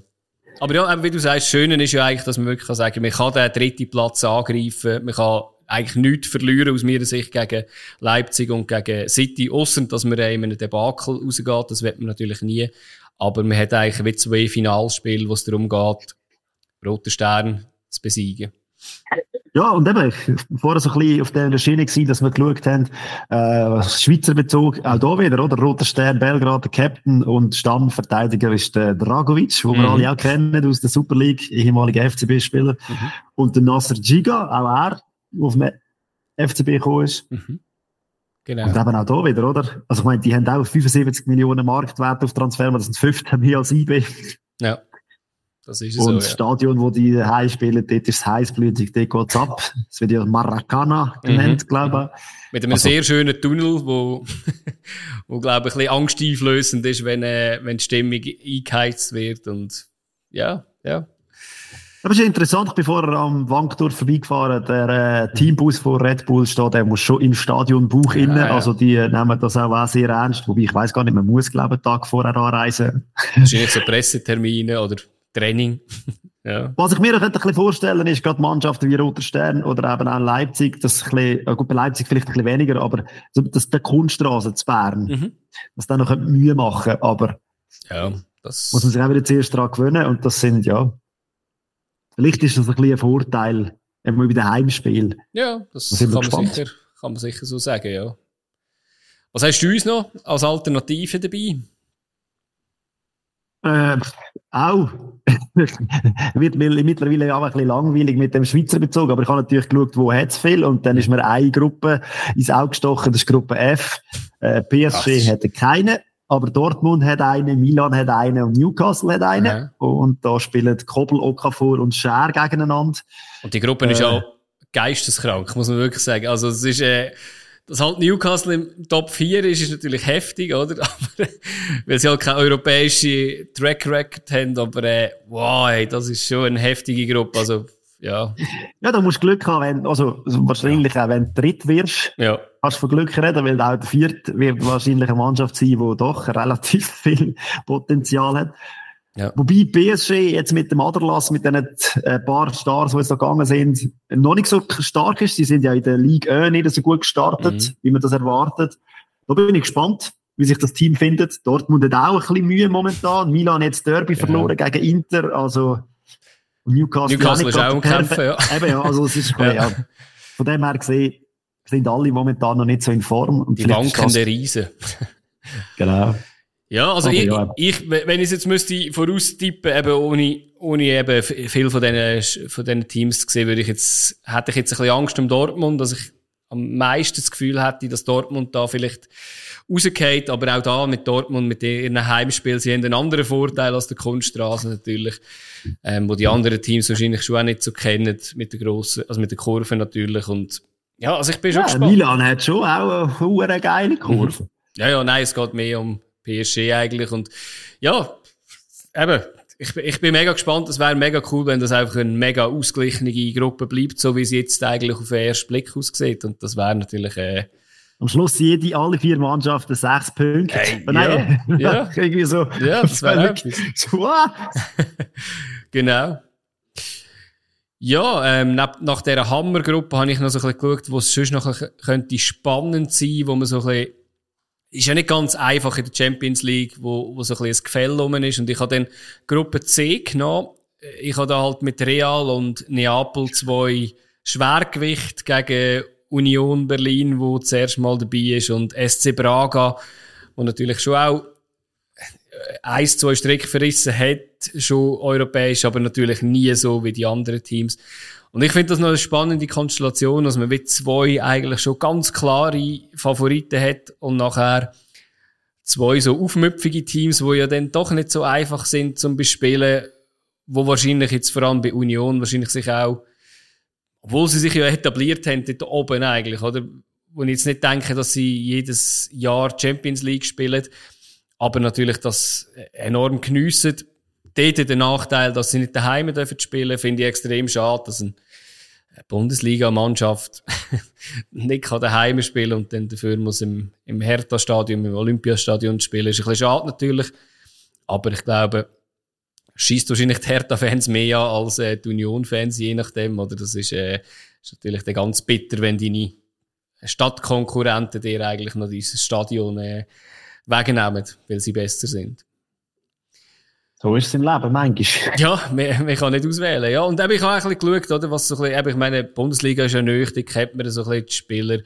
S1: Aber ja, wie du sagst, das Schöne ist ja eigentlich, dass man wirklich kann sagen man kann den dritten Platz angreifen, man kann eigentlich nichts verlieren aus meiner Sicht gegen Leipzig und gegen City, außer dass man in einem Debakel rausgeht, das wird man natürlich nie. Aber man hat eigentlich wie zwei Finalspiele, wo es darum geht, Roter Stern zu besiegen.
S2: Ja, und eben, vorher so ein bisschen auf der Schiene gewesen, dass wir geschaut haben, äh, Schweizer Bezug, auch da wieder, oder? Roter Stern, Belgrad, der Captain und Stammverteidiger ist der Dragovic, den mhm. wir alle auch kennen aus der Super League, ehemaliger FCB-Spieler. Mhm. Und der Nasser Giga, auch er, der auf dem FCB gekommen ist. Mhm. Genau. Und eben auch da wieder, oder? Also ich meine, die haben auch 75 Millionen Marktwert auf Transfer, das sind 15 mehr als IB.
S1: Ja. Das ist
S2: und
S1: so,
S2: das ja. Stadion, wo die heim spielen, dort ist es heißblütig, dort geht es ab. Es wird ja Maracana genannt, mhm. glaube ich.
S1: Mit einem also, sehr schönen Tunnel, wo, wo glaube ich, ein bisschen angsteinflößend ist, wenn, äh, wenn die Stimmung eingeheizt wird. Und ja, ja.
S2: Aber es ist interessant, ich bin vorher am Wankdorf vorbeigefahren, der äh, Teambus von Red Bull steht, der muss schon im Stadion Buch ja, innen, ja. also die äh, nehmen das auch, auch sehr ernst, wobei ich weiß gar nicht, man muss glaube ich Tag vorher anreisen.
S1: Wahrscheinlich so Pressetermine oder Training.
S2: ja. Was ich mir noch ein bisschen vorstellen ist, gerade Mannschaften wie Roter Stern oder eben auch Leipzig, das ein bisschen, gut, bei Leipzig vielleicht ein bisschen weniger, aber so, das, der Kunststraße zu Bern, mhm. das dann noch Mühe machen, aber
S1: ja, das
S2: muss man sich auch wieder zuerst daran gewöhnen und das sind, ja, vielleicht ist das ein bisschen ein Vorteil, eben bei den Heimspielen.
S1: Ja, das, das kann, man sicher, kann man sicher so sagen, ja. Was hast du uns noch als Alternative dabei?
S2: Äh, auch. wird mittlerweile auch ein bisschen langweilig mit dem Schweizer Bezug, aber ich habe natürlich geschaut, wo hat es viel und dann ist mir eine Gruppe ins Auge gestochen, das ist Gruppe F. Äh, PSG Ach. keine. Aber Dortmund hat einen, Milan hat einen und Newcastle hat einen. Ja. Und da spielen Kobel, Okafor und Scher gegeneinander.
S1: Und die Gruppe äh, ist auch geisteskrank, muss man wirklich sagen. Also es ist, äh, dass halt Newcastle im Top 4 ist, ist natürlich heftig, oder? Aber, weil sie halt keine europäische Track Record haben, aber äh, wow, ey, das ist schon eine heftige Gruppe. Also ja.
S2: Ja, da musst du Glück haben, wenn, also wahrscheinlich auch wenn du dritt wirst,
S1: ja.
S2: kannst du von Glück reden, weil auch der vierte wird wahrscheinlich eine Mannschaft sein, die doch relativ viel Potenzial hat. Ja. Wobei PSG jetzt mit dem Aderlass, mit den äh, paar Stars, die jetzt da gegangen sind, noch nicht so stark ist. Sie sind ja in der Liga nicht so gut gestartet, mhm. wie man das erwartet. Da bin ich gespannt, wie sich das Team findet. Dortmund hat auch ein bisschen Mühe momentan. Milan hat jetzt Derby ja. verloren gegen Inter, also
S1: Newcastle, Newcastle ist auch Kämpfen, ja.
S2: Eben, ja, also es ist, ja. ja. Von dem her gesehen, sind alle momentan noch nicht so in Form.
S1: Und Die wankende Riesen.
S2: genau.
S1: Ja, also ich, ja. ich, wenn ich es jetzt müsste voraustippen, eben ohne, ohne eben viel von diesen, von diesen Teams zu sehen, würde ich jetzt, hätte ich jetzt ein bisschen Angst um Dortmund, dass ich am meisten das Gefühl hätte, dass Dortmund da vielleicht rausgeht, aber auch da mit Dortmund, mit ihren Heimspielen, sie haben einen anderen Vorteil als der Kunststraße natürlich, ähm, wo die anderen Teams wahrscheinlich schon auch nicht so kennen, mit der grossen, also mit der Kurve natürlich und ja, also ich bin schon ja, gespannt.
S2: Milan hat schon auch eine, eine geile Kurve. Mhm.
S1: Ja, ja, nein, es geht mehr um PSG eigentlich und ja, eben, ich, ich bin mega gespannt. Es wäre mega cool, wenn das einfach eine mega ausgeglichene Gruppe bleibt, so wie es jetzt eigentlich auf den ersten Blick aussieht. Und das wäre natürlich, äh,
S2: am Schluss jede, alle vier Mannschaften sechs Punkte. Hey,
S1: Nein, ja, ja.
S2: irgendwie so.
S1: Ja, das wäre etwas. genau. Ja, ähm, nach, nach dieser Hammergruppe habe ich noch so ein bisschen geschaut, wo es sonst noch könnte spannend sein, wo man so ein bisschen ist ja nicht ganz einfach in der Champions League, wo, wo so ein bisschen ein Gefälle rum ist. Und ich habe dann Gruppe C genommen. Ich habe da halt mit Real und Neapel zwei Schwergewicht gegen Union Berlin, wo zuerst mal dabei ist, und SC Braga, wo natürlich schon auch ein, zwei Strick verrissen hat, schon europäisch, aber natürlich nie so wie die anderen Teams. Und ich finde das noch eine spannende Konstellation, dass man mit zwei eigentlich schon ganz klare Favoriten hat und nachher zwei so aufmüpfige Teams, wo ja dann doch nicht so einfach sind zum Bespielen, wo wahrscheinlich jetzt vor allem bei Union wahrscheinlich sich auch, obwohl sie sich ja etabliert haben, dort oben eigentlich, oder? Wo ich jetzt nicht denke, dass sie jedes Jahr Champions League spielen, aber natürlich das enorm geniessen. Dort der Nachteil, dass sie nicht daheim dürfen spielen, finde ich extrem schade, dass ein Bundesliga-Mannschaft nicht kann daheim spielen und dann dafür muss im, im Hertha-Stadion, im Olympiastadion spielen. Ist ein bisschen schade natürlich. Aber ich glaube, schießt wahrscheinlich die Hertha-Fans mehr an als äh, die Union-Fans, je nachdem. Oder das ist, äh, ist natürlich dann ganz bitter, wenn deine Stadtkonkurrenten dir eigentlich noch dieses Stadion äh, wegnehmen, weil sie besser sind.
S2: So ist es im Leben, manchmal.
S1: Ja, man, man kann nicht auswählen. Ja, und ich habe auch ein bisschen geschaut, oder, was so ein bisschen, ich meine, die Bundesliga ist ja nöch, kennt man so ein bisschen die Spieler.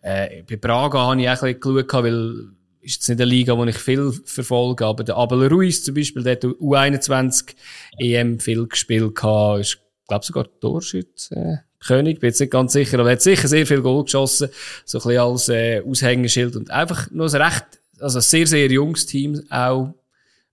S1: Äh, bei Braga habe ich auch ein bisschen geschaut, weil ist jetzt nicht eine Liga, die ich viel verfolge, aber der Abel Ruiz zum Beispiel, der hat U21 EM viel gespielt gehabt, ist, glaube sogar Torschütze. Äh, König, bin jetzt nicht ganz sicher, aber er hat sicher sehr viel Goal geschossen, so ein bisschen als äh, Aushängeschild und einfach nur ein recht, also ein sehr, sehr junges Team auch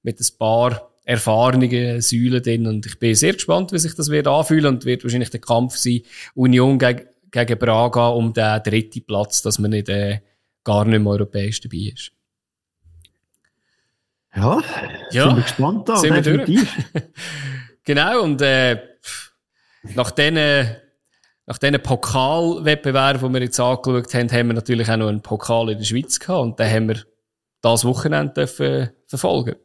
S1: mit ein paar erfahrene Säulen drin. Und ich bin sehr gespannt, wie sich das wird anfühlen und wird wahrscheinlich der Kampf sein, Union gegen, gegen Braga um den dritten Platz, dass man nicht äh, gar nicht mehr europäisch dabei ist.
S2: Ja, ja sind wir gespannt da,
S1: sind definitiv. Wir genau, und äh, nach diesen nach diesen Pokalwettbewerben, die wir jetzt angeschaut haben, haben wir natürlich auch noch einen Pokal in der Schweiz gehabt und den haben wir das Wochenende dürfen verfolgen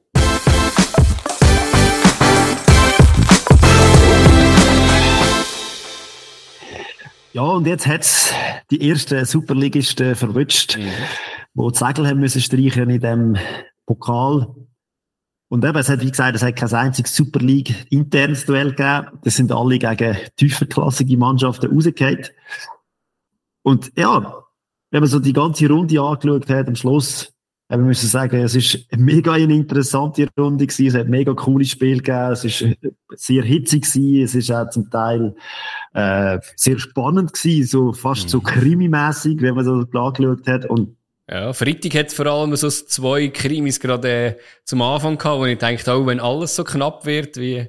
S2: Ja, und jetzt hat's die ersten Superligisten verwünscht, mhm. wo die Segel haben müssen streichen in dem Pokal. Und eben, es hat, wie gesagt, es hat kein einziges Super League internes Duell gegeben. Das sind alle gegen tieferklassige Mannschaften rausgefallen. Und ja, wenn man so die ganze Runde angeschaut hat, am Schluss wir müssen sagen, es ist mega eine interessante Runde gewesen. Es hat mega cooles Spiel gegeben. Es ist sehr hitzig gewesen. Es ist auch zum Teil äh, sehr spannend gewesen, so fast mhm. so krimimäßig, wenn man das angeschaut hat. Und
S1: Ja, Freitag hat vor allem so zwei Krimis gerade äh, zum Anfang gehabt, wo ich dachte, oh, wenn alles so knapp wird wie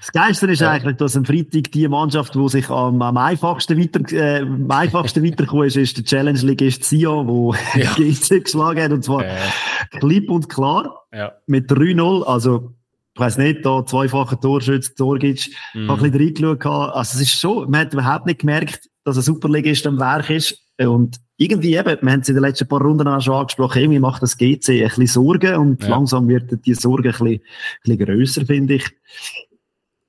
S2: das Geilste ist ja. eigentlich, dass am Freitag die Mannschaft, die sich am, am einfachsten weiter, äh, am einfachsten weitergekommen ist, ist der Challenge League ist Sion, wo ja. GC geschlagen hat, und zwar ja. klipp und klar. Ja. Mit 3-0, also, ich weiss nicht, da zweifacher Torschütze, Torgic, mhm. ein bisschen reingeschaut. Also, es ist schon, man hat überhaupt nicht gemerkt, dass ein Superligist am Werk ist. Und irgendwie eben, wir haben es in den letzten paar Runden auch schon angesprochen, irgendwie macht das GC ein bisschen Sorgen und ja. langsam wird die Sorge ein bisschen, ein bisschen grösser, finde ich.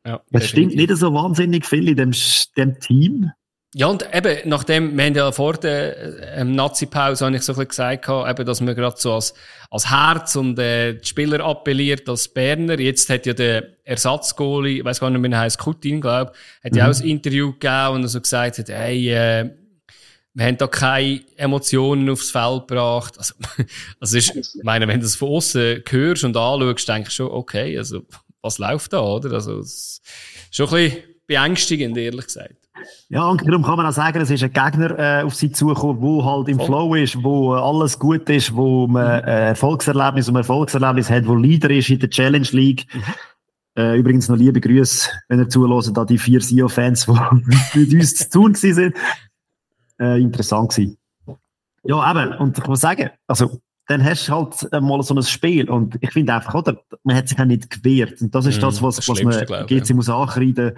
S2: Ja, es stimmt nicht so wahnsinnig viel in dem, dem Team.
S1: Ja, und eben, nachdem, wir haben ja vor der ähm, Nazi-Pause, habe ich so ein bisschen gesagt, eben, dass man gerade so als, als Herz und äh, die Spieler appelliert als Berner. Jetzt hat ja der Ersatzgoalie, ich weiß gar nicht, wie er heißt, Kutin, glaube hat mhm. ja auch ein Interview gegeben und so gesagt hat, hey, äh, wir haben da keine Emotionen aufs Feld gebracht. Also, also ist, ich meine, wenn du das von außen hörst und anschaust, denkst du schon, okay, also was läuft da, oder? Also, es ist schon ein bisschen beängstigend, ehrlich gesagt.
S2: Ja, und darum kann man auch sagen, es ist ein Gegner äh, auf sie zugekommen, wo halt im. Flow ist, wo äh, alles gut ist, wo man äh, Erfolgserlebnis um Erfolgserlebnis hat, wo Leader ist in der Challenge League. Mhm. Äh, übrigens noch liebe Grüße, wenn ihr zuhört, da die vier SEO-Fans, die mit uns zu tun sind. Äh, interessant gewesen. Ja, eben, und ich muss sagen, also dann hast du halt mal so ein Spiel. Und ich finde einfach, oder, man hat sich auch nicht gewehrt. Und das ist mm, das, was, was man GC ja. muss ankreiden.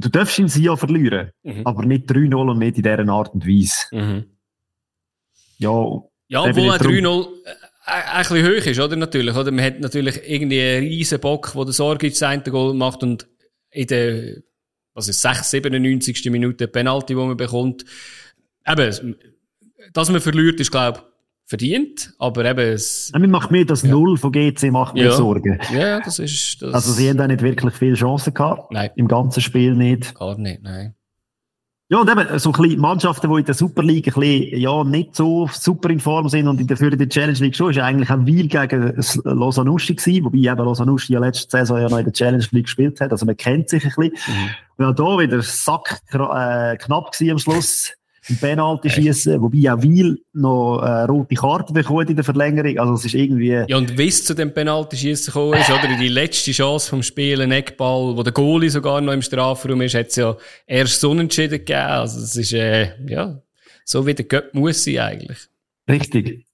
S2: Du darfst ihn ja verlieren, mhm. aber nicht 3-0 und nicht in dieser Art und Weise. Mhm.
S1: Ja, ja obwohl ein 3-0 äh, ein bisschen hoch ist, oder? Natürlich, oder? Man hat natürlich irgendwie einen riesen Bock, der den Sorge ins eine Goal macht und in der, was ist, 6, 97. Minute Penalty, die man bekommt. Eben, dass man verliert, ist, glaube ich, verdient, aber eben es...
S2: Mir macht mir das ja. Null von GC macht mir
S1: ja.
S2: Sorgen.
S1: Ja, das ist... Das
S2: also sie haben da nicht wirklich viele Chancen gehabt.
S1: Nein.
S2: Im ganzen Spiel nicht.
S1: Gar nicht, nein.
S2: Ja, und eben, so ein bisschen Mannschaften, die in der Super League ein bisschen, ja, nicht so super in Form sind und in der, für die Challenge League schon, ist eigentlich ein Wiel gegen Losanuschi gewesen, wobei eben Losanuschi ja letzte Saison ja noch in der Challenge League gespielt hat, also man kennt sich ein bisschen. Mhm. Ja, da wieder Sack, äh, knapp gewesen am Schluss Penalty schießen, wobei auch Wiel noch eine rote Karte bekommt in der Verlängerung. Also es ist irgendwie.
S1: Ja, und wie es zu dem Penalty schießen gekommen ist, oder die letzte Chance vom Spiel, ein Eckball, wo der Goalie sogar noch im Strafraum ist, hat es ja erst so unentschieden gegeben. Also es ist, äh, ja, so wie der Göpp muss sein eigentlich.
S2: Richtig.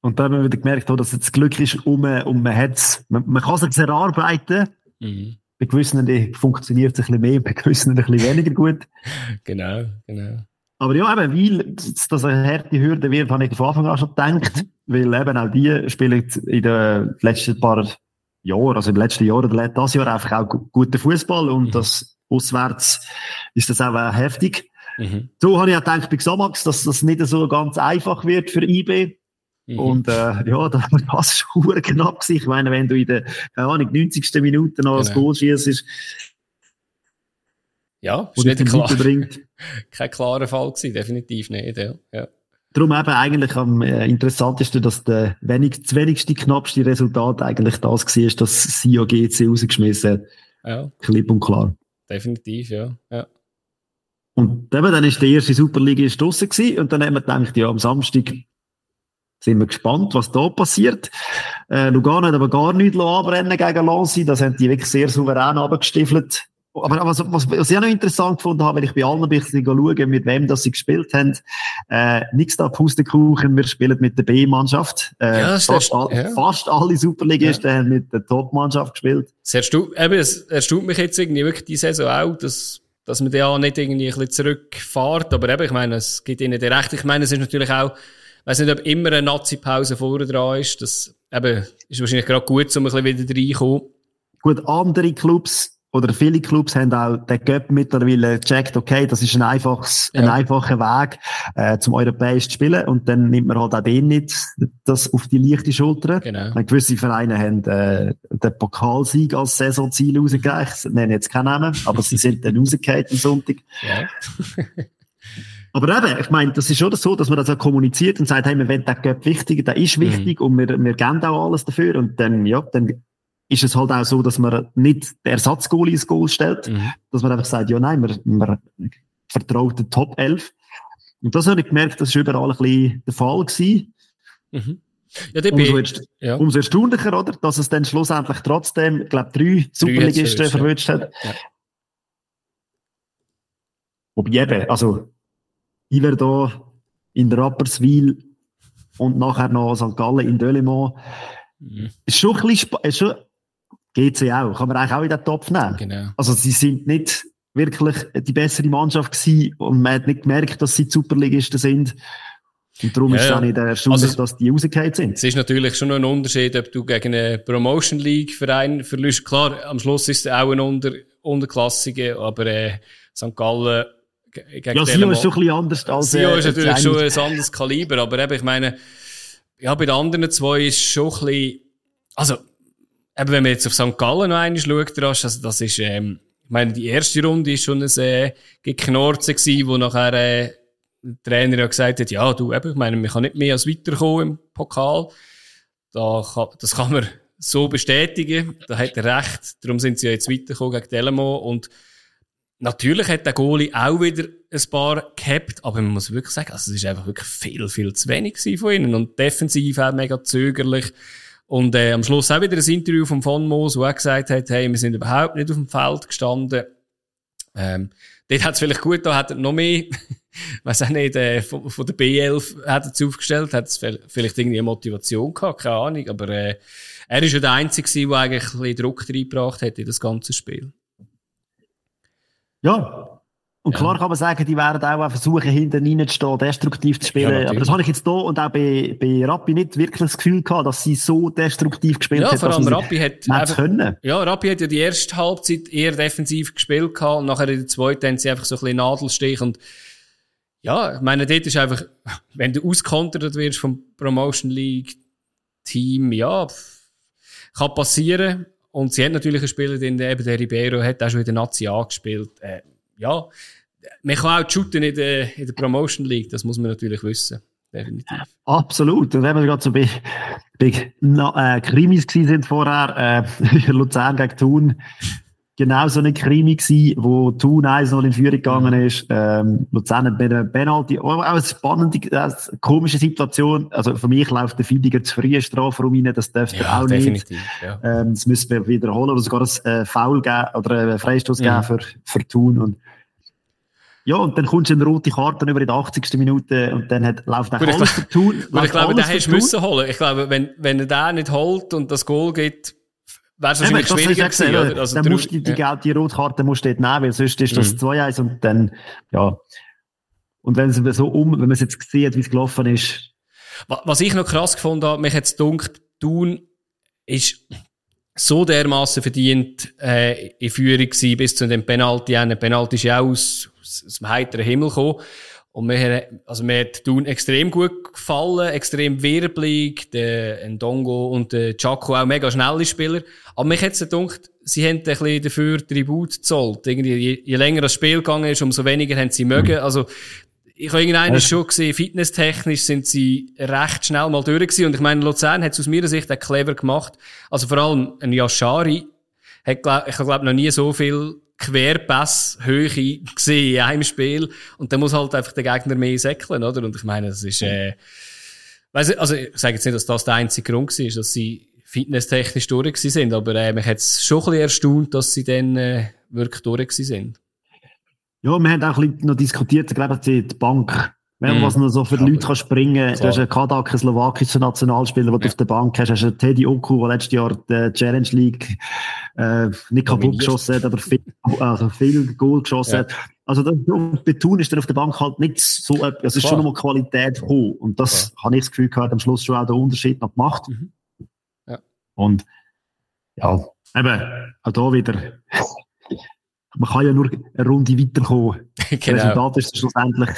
S2: Und da haben wir wieder gemerkt, dass jetzt das Glück ist um, und man hat's, man, man kann es erarbeiten. Mhm. Bei gewissen funktioniert es ein bisschen mehr, bei gewissen ein bisschen weniger gut.
S1: genau, genau.
S2: Aber ja, eben, weil das eine harte Hürde wird, habe ich von Anfang an schon gedacht, weil eben auch die spielen in den letzten paar Jahren, also im letzten Jahr oder das Jahr einfach auch guten Fußball und mhm. das auswärts ist das auch heftig. Mhm. So habe ich auch gedacht bei Xamax, dass das nicht so ganz einfach wird für IB. Mhm. Und äh, ja, da war das schon knapp. Ich meine, wenn du in der, keine Ahnung, 90. Minute noch genau. das Goal schießt,
S1: ja, ist nicht klar, kein klarer Fall gewesen, definitiv nicht, ja. ja.
S2: Darum eben eigentlich am äh, interessantesten, dass der wenig, das wenigste, knappste Resultat eigentlich das war, dass Sio GC rausgeschmissen hat. Ja. Klipp und klar.
S1: Definitiv, ja. ja.
S2: Und eben, dann ist die erste Superliga draussen gewesen und dann haben wir gedacht, ja, am Samstag sind wir gespannt, was da passiert. Äh, Lugano hat aber gar nichts anbrennen gegen Lancy. Das haben die wirklich sehr souverän abgestiefelt. Aber was, was, was ich auch noch interessant gefunden habe, weil ich bei allen ein bisschen schaue, mit wem das sie gespielt haben. Äh, nix da Pustekuchen, wir spielen mit der B-Mannschaft. Äh, ja, fast, all, ja. fast alle Superligisten ja. haben mit der Top-Mannschaft gespielt.
S1: Es erstaunt, eben, es erstaunt mich jetzt irgendwie wirklich die Saison auch, dass, dass man ja nicht irgendwie ein bisschen zurückfährt. Aber eben, ich meine, es gibt ihnen recht. Ich meine, es ist natürlich auch, ich weiss nicht, ob immer eine Nazi-Pause vorher dran ist. Das eben, ist wahrscheinlich gerade gut, um ein bisschen wieder reinzukommen.
S2: Gut, andere Clubs oder viele Clubs haben auch den Göpp mittlerweile gecheckt, okay, das ist ein einfaches, ja. ein einfacher Weg, äh, zum europäisch zu spielen. Und dann nimmt man halt auch den nicht, das auf die leichte Schulter. Genau. Meine, gewisse Vereine haben, äh, den Pokalsieg als Saisonziel rausgegeben. Ich nenne jetzt keinen Namen, aber sie sind dann rausgekehrt am Sonntag. Ja. Aber eben, ich meine, das ist schon so, dass man das auch kommuniziert und sagt, hey, wir wollen den Göpp wichtig, der ist wichtig mhm. und wir, wir geben auch alles dafür. Und dann, ja, dann ist es halt auch so, dass man nicht den Ersatzgoal ins Goal stellt, mhm. dass man einfach sagt, ja nein, man, man vertraut den Top 11. Und das habe ich gemerkt, das war überall ein bisschen der Fall gewesen. Mhm. Ja, umso, erst, ja. umso erstaunlicher, oder? Dass es dann schlussendlich trotzdem, ich glaube, drei Superligisten verwünscht hat. Ja. Wobei eben, also, ich wäre da in der Rapperswil und nachher noch St. Gallen in Delemont. Mhm. Ist schon ein bisschen, ist schon, GC auch, kann man eigentlich auch in den Topf nehmen. Genau. Also, sie sind nicht wirklich die bessere Mannschaft gewesen und man hat nicht gemerkt, dass sie Superligisten sind. Und darum ja, ist es auch nicht erstaunlich, also, dass die rausgefallen sind.
S1: Es ist natürlich schon noch ein Unterschied, ob du gegen einen Promotion League Verein verlierst. Klar, am Schluss ist es auch ein Unter Unterklassige, aber äh, St. Gallen
S2: gegen Ja, Sio ist schon ein bisschen anders
S1: als Sio äh, ist natürlich schon ein anderes Kaliber, aber eben, ich meine, ja, bei den anderen zwei ist schon ein bisschen, also, eben, wenn man jetzt auf St. Gallen noch einmal schaut, also das ist, ähm, ich meine, die erste Runde ist schon ein äh, Geknorzen gewesen, wo nachher äh, der Trainer ja gesagt hat, ja, du, eben, ich meine, man kann nicht mehr als weiterkommen im Pokal. Da kann, das kann man so bestätigen. Da hat er recht. Darum sind sie ja jetzt weitergekommen gegen Delamo. Und natürlich hat der Goalie auch wieder ein paar gehabt, aber man muss wirklich sagen, also es ist einfach wirklich viel, viel zu wenig von ihnen. Und defensiv auch mega zögerlich. Und äh, am Schluss auch wieder ein Interview von Von Moos, wo er gesagt hat, hey, wir sind überhaupt nicht auf dem Feld gestanden. Ähm, dort hat es vielleicht gut, da hat er noch mehr weiß auch nicht, äh, von, von der B11 hat er aufgestellt, hat es vielleicht irgendwie eine Motivation gehabt, keine Ahnung, aber äh, er ist ja der Einzige der eigentlich ein bisschen Druck reingebracht hat in das ganze Spiel.
S2: Ja, und klar kann man sagen, die werden auch versuchen, hinten reinzustehen, destruktiv zu spielen. Ja, aber das habe ich jetzt hier und auch bei, bei Rappi nicht wirklich das Gefühl gehabt, dass sie so destruktiv gespielt
S1: ja,
S2: hat.
S1: Ja, vor allem Rappi hat, einfach, können. Ja, Rappi hat ja die erste Halbzeit eher defensiv gespielt gehabt und nachher in der zweiten haben sie einfach so ein bisschen Nadelstich und ja, ich meine, dort ist einfach, wenn du auskontert wirst vom Promotion League Team, ja, kann passieren. Und sie hat natürlich einen Spieler, den eben der Ribeiro hat auch schon in der Nazi angespielt. Äh, ja, man kann auch shooten in der, in der Promotion League, das muss man natürlich wissen. Definitiv.
S2: Absolut. Und wenn wir gerade so bei, bei äh, Krimis sind vorher, äh, Luzern gegen Thun, genau so eine Krimi gewesen, wo Thun 1-0 in Führung gegangen mhm. ist. Ähm, Luzern bei der Penalty, auch eine spannende, äh, komische Situation. Also für mich läuft der Findiger zu früh Strafraum rein, das dürfte ja, auch nicht. Ja. Ähm, das müssen wir wiederholen oder sogar ein äh, Foul geben oder einen Freistoß mhm. geben für, für Thun. Und ja, und dann kommst du eine rote Karte über in der 80. Minute und dann hat, läuft auch alles für Thun.
S1: Ich glaube, den hast du müssen holen. Ich glaube, wenn, wenn er den nicht holt und das Goal gibt, wäre es wahrscheinlich ja, schwieriger gewesen, oder?
S2: Also dann musst du die, ja. die, die Rotkarte musst du dort nehmen, weil sonst ist das mhm. 2-1 und dann, ja. Und wenn es so um, wenn man es jetzt sieht, wie es gelaufen ist.
S1: Was ich noch krass gefunden habe, mich jetzt dunkt, Thun ist so dermaßen verdient äh, in Führung gewesen, bis zu dem Penalty. Ein Penalty ist ja auch aus, aus dem heiteren Himmel gekommen. Und mir, also mir hat Thun extrem gut gefallen, extrem wirbelig, der Ndongo und der Chaco auch mega schnelle Spieler. Aber mich hat's gedacht, sie haben ein bisschen dafür Tribut gezollt. Irgendwie, je, je länger das Spiel gegangen ist, umso weniger haben sie mögen. Also, ich habe irgendeinen schon gesehen, fitnesstechnisch sind sie recht schnell mal durch gewesen. Und ich meine, Luzern hat es aus meiner Sicht auch clever gemacht. Also vor allem ein Yashari hat, glaub, ich glaube noch nie so viel Querpass-Höhe gesehen in einem Spiel. Und dann muss halt einfach der Gegner mehr säckeln, oder? Und ich meine, das ist, äh, weiss ich, also ich sage jetzt nicht, dass das der einzige Grund war, dass sie fitnesstechnisch durch sind, aber äh, mich hat es schon ein bisschen erstaunt, dass sie dann äh, wirklich durch sind.
S2: Ja, wir haben auch ein bisschen noch diskutiert, ich glaube, die Bank wenn mm. was noch so für die Leute kann springen kann. Du hast einen Kadak, einen slowakischen Nationalspieler, den du auf der Bank hast. Du hast einen Teddy Oku, der letztes Jahr die Challenge League äh, nicht kaputt geschossen hat, aber viel, also viel Goal geschossen ja. hat. Also das Beton ist dann auf der Bank halt nicht so, es ist schon nochmal Qualität hoch. Und das habe ich das Gefühl gehabt, am Schluss schon auch den Unterschied noch gemacht. Mhm. Ja. Und ja, eben, auch da wieder, man kann ja nur eine Runde weiterkommen. genau. Das Resultat ist schlussendlich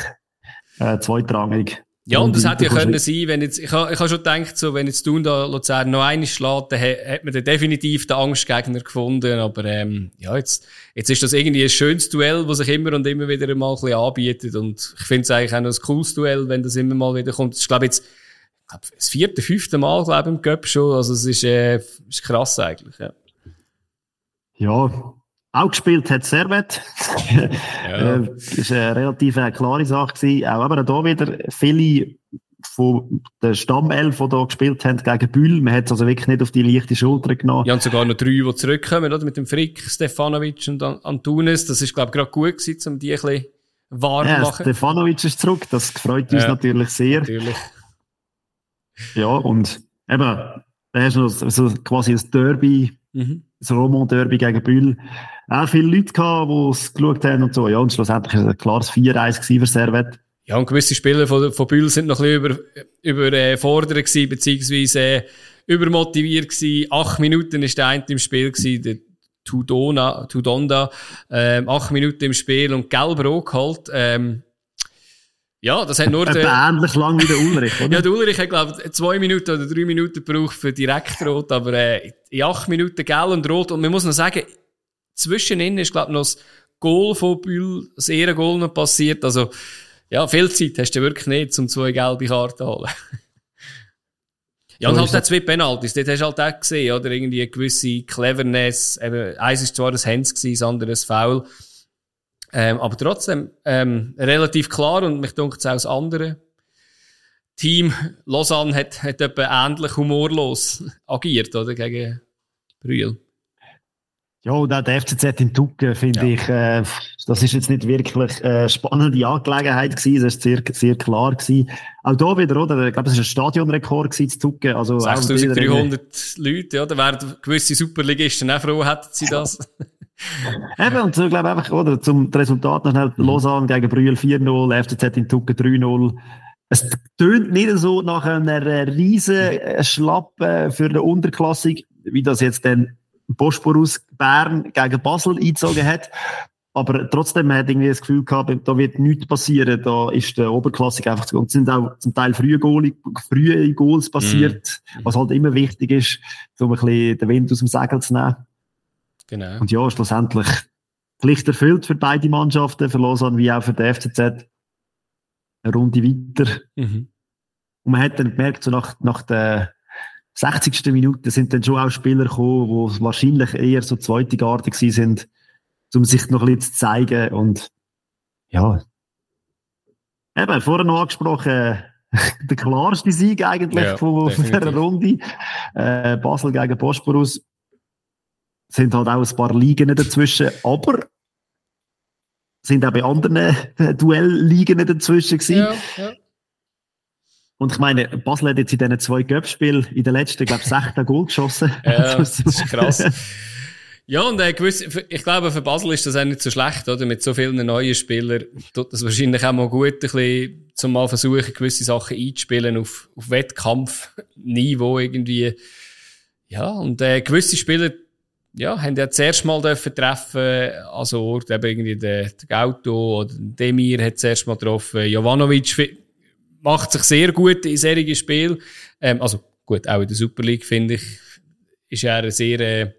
S2: äh, zweitrangig.
S1: Ja, und das hätte ja können sein, wenn jetzt, ich habe ich ha schon gedacht, so, wenn jetzt Thun da Luzern noch einmal schlägt, dann hat man dann definitiv den Angstgegner gefunden, aber, ähm, ja, jetzt, jetzt ist das irgendwie ein schönes Duell, das sich immer und immer wieder mal ein bisschen anbietet und ich finde es eigentlich auch noch ein cooles Duell, wenn das immer mal wieder kommt. Das ist, glaube jetzt, ich glaube, das vierte, fünfte Mal, glaube ich, im Cup schon, also es ist, äh, ist krass eigentlich, ja.
S2: Ja, auch gespielt hat Servet. ja. Äh, das war eine relativ äh, klare Sache. Gewesen. Auch aber da wieder viele von der Stammelf, die hier gespielt haben, gegen Bühl. Man hat es also wirklich nicht auf die leichte Schulter genommen.
S1: Ja, und sogar noch drei, die zurückkommen, oder? Mit dem Frick, Stefanovic und Antunes. Das ist, glaube ich, gerade gut gewesen, um die ein bisschen warm
S2: ja,
S1: machen.
S2: Stefanovic ist zurück. Das freut uns ja, natürlich sehr.
S1: Natürlich.
S2: Ja, und eben, da hast du noch so quasi ein Derby, mhm. das Roman-Derby gegen Bühl. Auch viele Leute gehabt, die es geschaut haben und so. Ja, und schlussendlich war es ein klares 4-1 für Servet.
S1: Ja, und gewisse Spieler von, von Bühl sind noch ein bisschen über, überfordert äh, gewesen, beziehungsweise äh, übermotiviert gewesen. Acht Minuten ist der eine im Spiel gewesen, der Tudona, Tudonda, ähm, acht Minuten im Spiel und gelb-rot geholt. Ähm, ja, das hat nur
S2: der... ähnlich lang wie der Ulrich, oder?
S1: ja, der Ulrich hat, glaube ich, zwei Minuten oder drei Minuten gebraucht für direkt rot, aber äh, in acht Minuten gelb und rot. Und man muss noch sagen, zwischen ihnen ist, glaube ich, noch das Goal von Bühl, das Ehrengoal noch passiert. Also, ja, viel Zeit hast du wirklich nicht, um zwei gelbe Karten zu holen. ja, und halt auch zwei Penalties, dort hast du halt auch gesehen, oder? Irgendwie eine gewisse Cleverness. Eben, eins ist zwar ein Hands gewesen, das andere ein Foul. Ähm, aber trotzdem, ähm, relativ klar und mich denkt es auch das andere. Team Lausanne hat, hat etwa ähnlich humorlos agiert, oder? Gegen Brühl.
S2: Ja, und auch der FCZ in Tucken, finde ja. ich, äh, das ist jetzt nicht wirklich eine spannende Angelegenheit gewesen, das ist sehr, sehr klar gewesen. Auch da wieder, oder? Ich glaube, es war ein Stadionrekord gewesen zu Tucken. Also
S1: 6300 Leute, ja, da wären gewisse Superligisten auch froh, hätten sie das.
S2: Eben, und so, ich glaube einfach, oder? Zum Resultat noch schnell, Lausanne gegen Brühl 4-0, FCZ in Tucken 3-0. Es tönt nicht so nach einer riesen Schlappe für eine Unterklassik, wie das jetzt dann Bosporus Bern gegen Basel eingezogen hat. Aber trotzdem hat irgendwie das Gefühl gehabt, da wird nichts passieren. Da ist der Oberklassik einfach zu. Und es sind auch zum Teil frühe, Goal, frühe Goals passiert, mm. was halt immer wichtig ist, um ein bisschen den Wind aus dem Segel zu nehmen.
S1: Genau.
S2: Und ja, schlussendlich Pflicht erfüllt für beide Mannschaften, für Lausanne wie auch für die FCZ. Eine Runde weiter. Mhm. Und man hat dann gemerkt, so nach, nach der 60. Minute sind dann schon auch Spieler gekommen, die wahrscheinlich eher so zweite Garde gewesen sind, um sich noch ein bisschen zu zeigen und ja. Eben, vorher noch angesprochen, der klarste Sieg eigentlich ja, von, von dieser Runde. Äh, Basel gegen Bosporus. Sind halt auch ein paar Ligen dazwischen, aber sind auch bei anderen Duellligen dazwischen gewesen. Ja, ja. Und ich meine, Basel hat jetzt in diesen zwei Göppspielen in den letzten, glaube ich, 16 Goal geschossen.
S1: Ja, das ist krass. Ja, und äh, gewiss, ich glaube, für Basel ist das auch nicht so schlecht, oder? Mit so vielen neuen Spielern tut das wahrscheinlich auch mal gut, ein bisschen, zum mal versuchen, gewisse Sachen einzuspielen auf, auf Wettkampfniveau irgendwie. Ja, und äh, gewisse Spieler, ja, haben ja zuerst mal dürfen treffen, also Ort, eben irgendwie der, der Gauto oder Demir hat zuerst mal getroffen, Jovanovic macht sich sehr gut in solchen Spielen. Ähm, also gut, auch in der Super League finde ich, ist er ein sehr äh,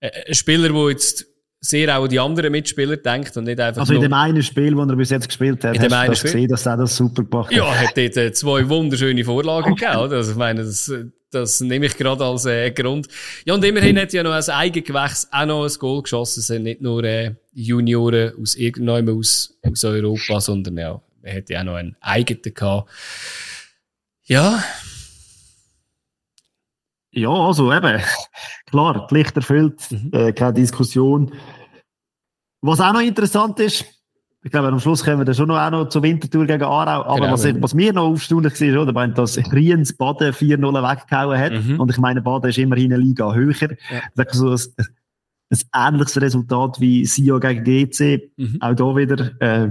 S1: ein Spieler, der jetzt sehr auch an die anderen Mitspieler denkt und nicht einfach
S2: Also in dem einen Spiel, das er bis jetzt gespielt hat, in hast du das gesehen, dass er das super gemacht
S1: hat? Ja, hat dort äh, zwei wunderschöne Vorlagen gegeben, oder? Also ich meine, das, das nehme ich gerade als äh, Grund. Ja, und immerhin hat er ja noch als Eigengewächs auch noch ein Goal geschossen. Es sind nicht nur äh, Junioren aus irgendeinem aus, aus Europa, sondern ja, er hätte ja auch noch einen eigenen gehabt. Ja.
S2: Ja, also eben, klar, Pflicht erfüllt, mhm. äh, keine Diskussion. Was auch noch interessant ist, ich glaube, am Schluss kommen wir dann schon noch, auch noch zur Wintertour gegen Aarau. Aber genau. was, was mir noch aufstaulich war, oder, wenn das Riens Baden 4-0 weggehauen hat. Mhm. Und ich meine, Baden ist immerhin eine Liga höher. Ja. Das ist so ein, ein ähnliches Resultat wie Sion gegen GC. Mhm. Auch da wieder, äh,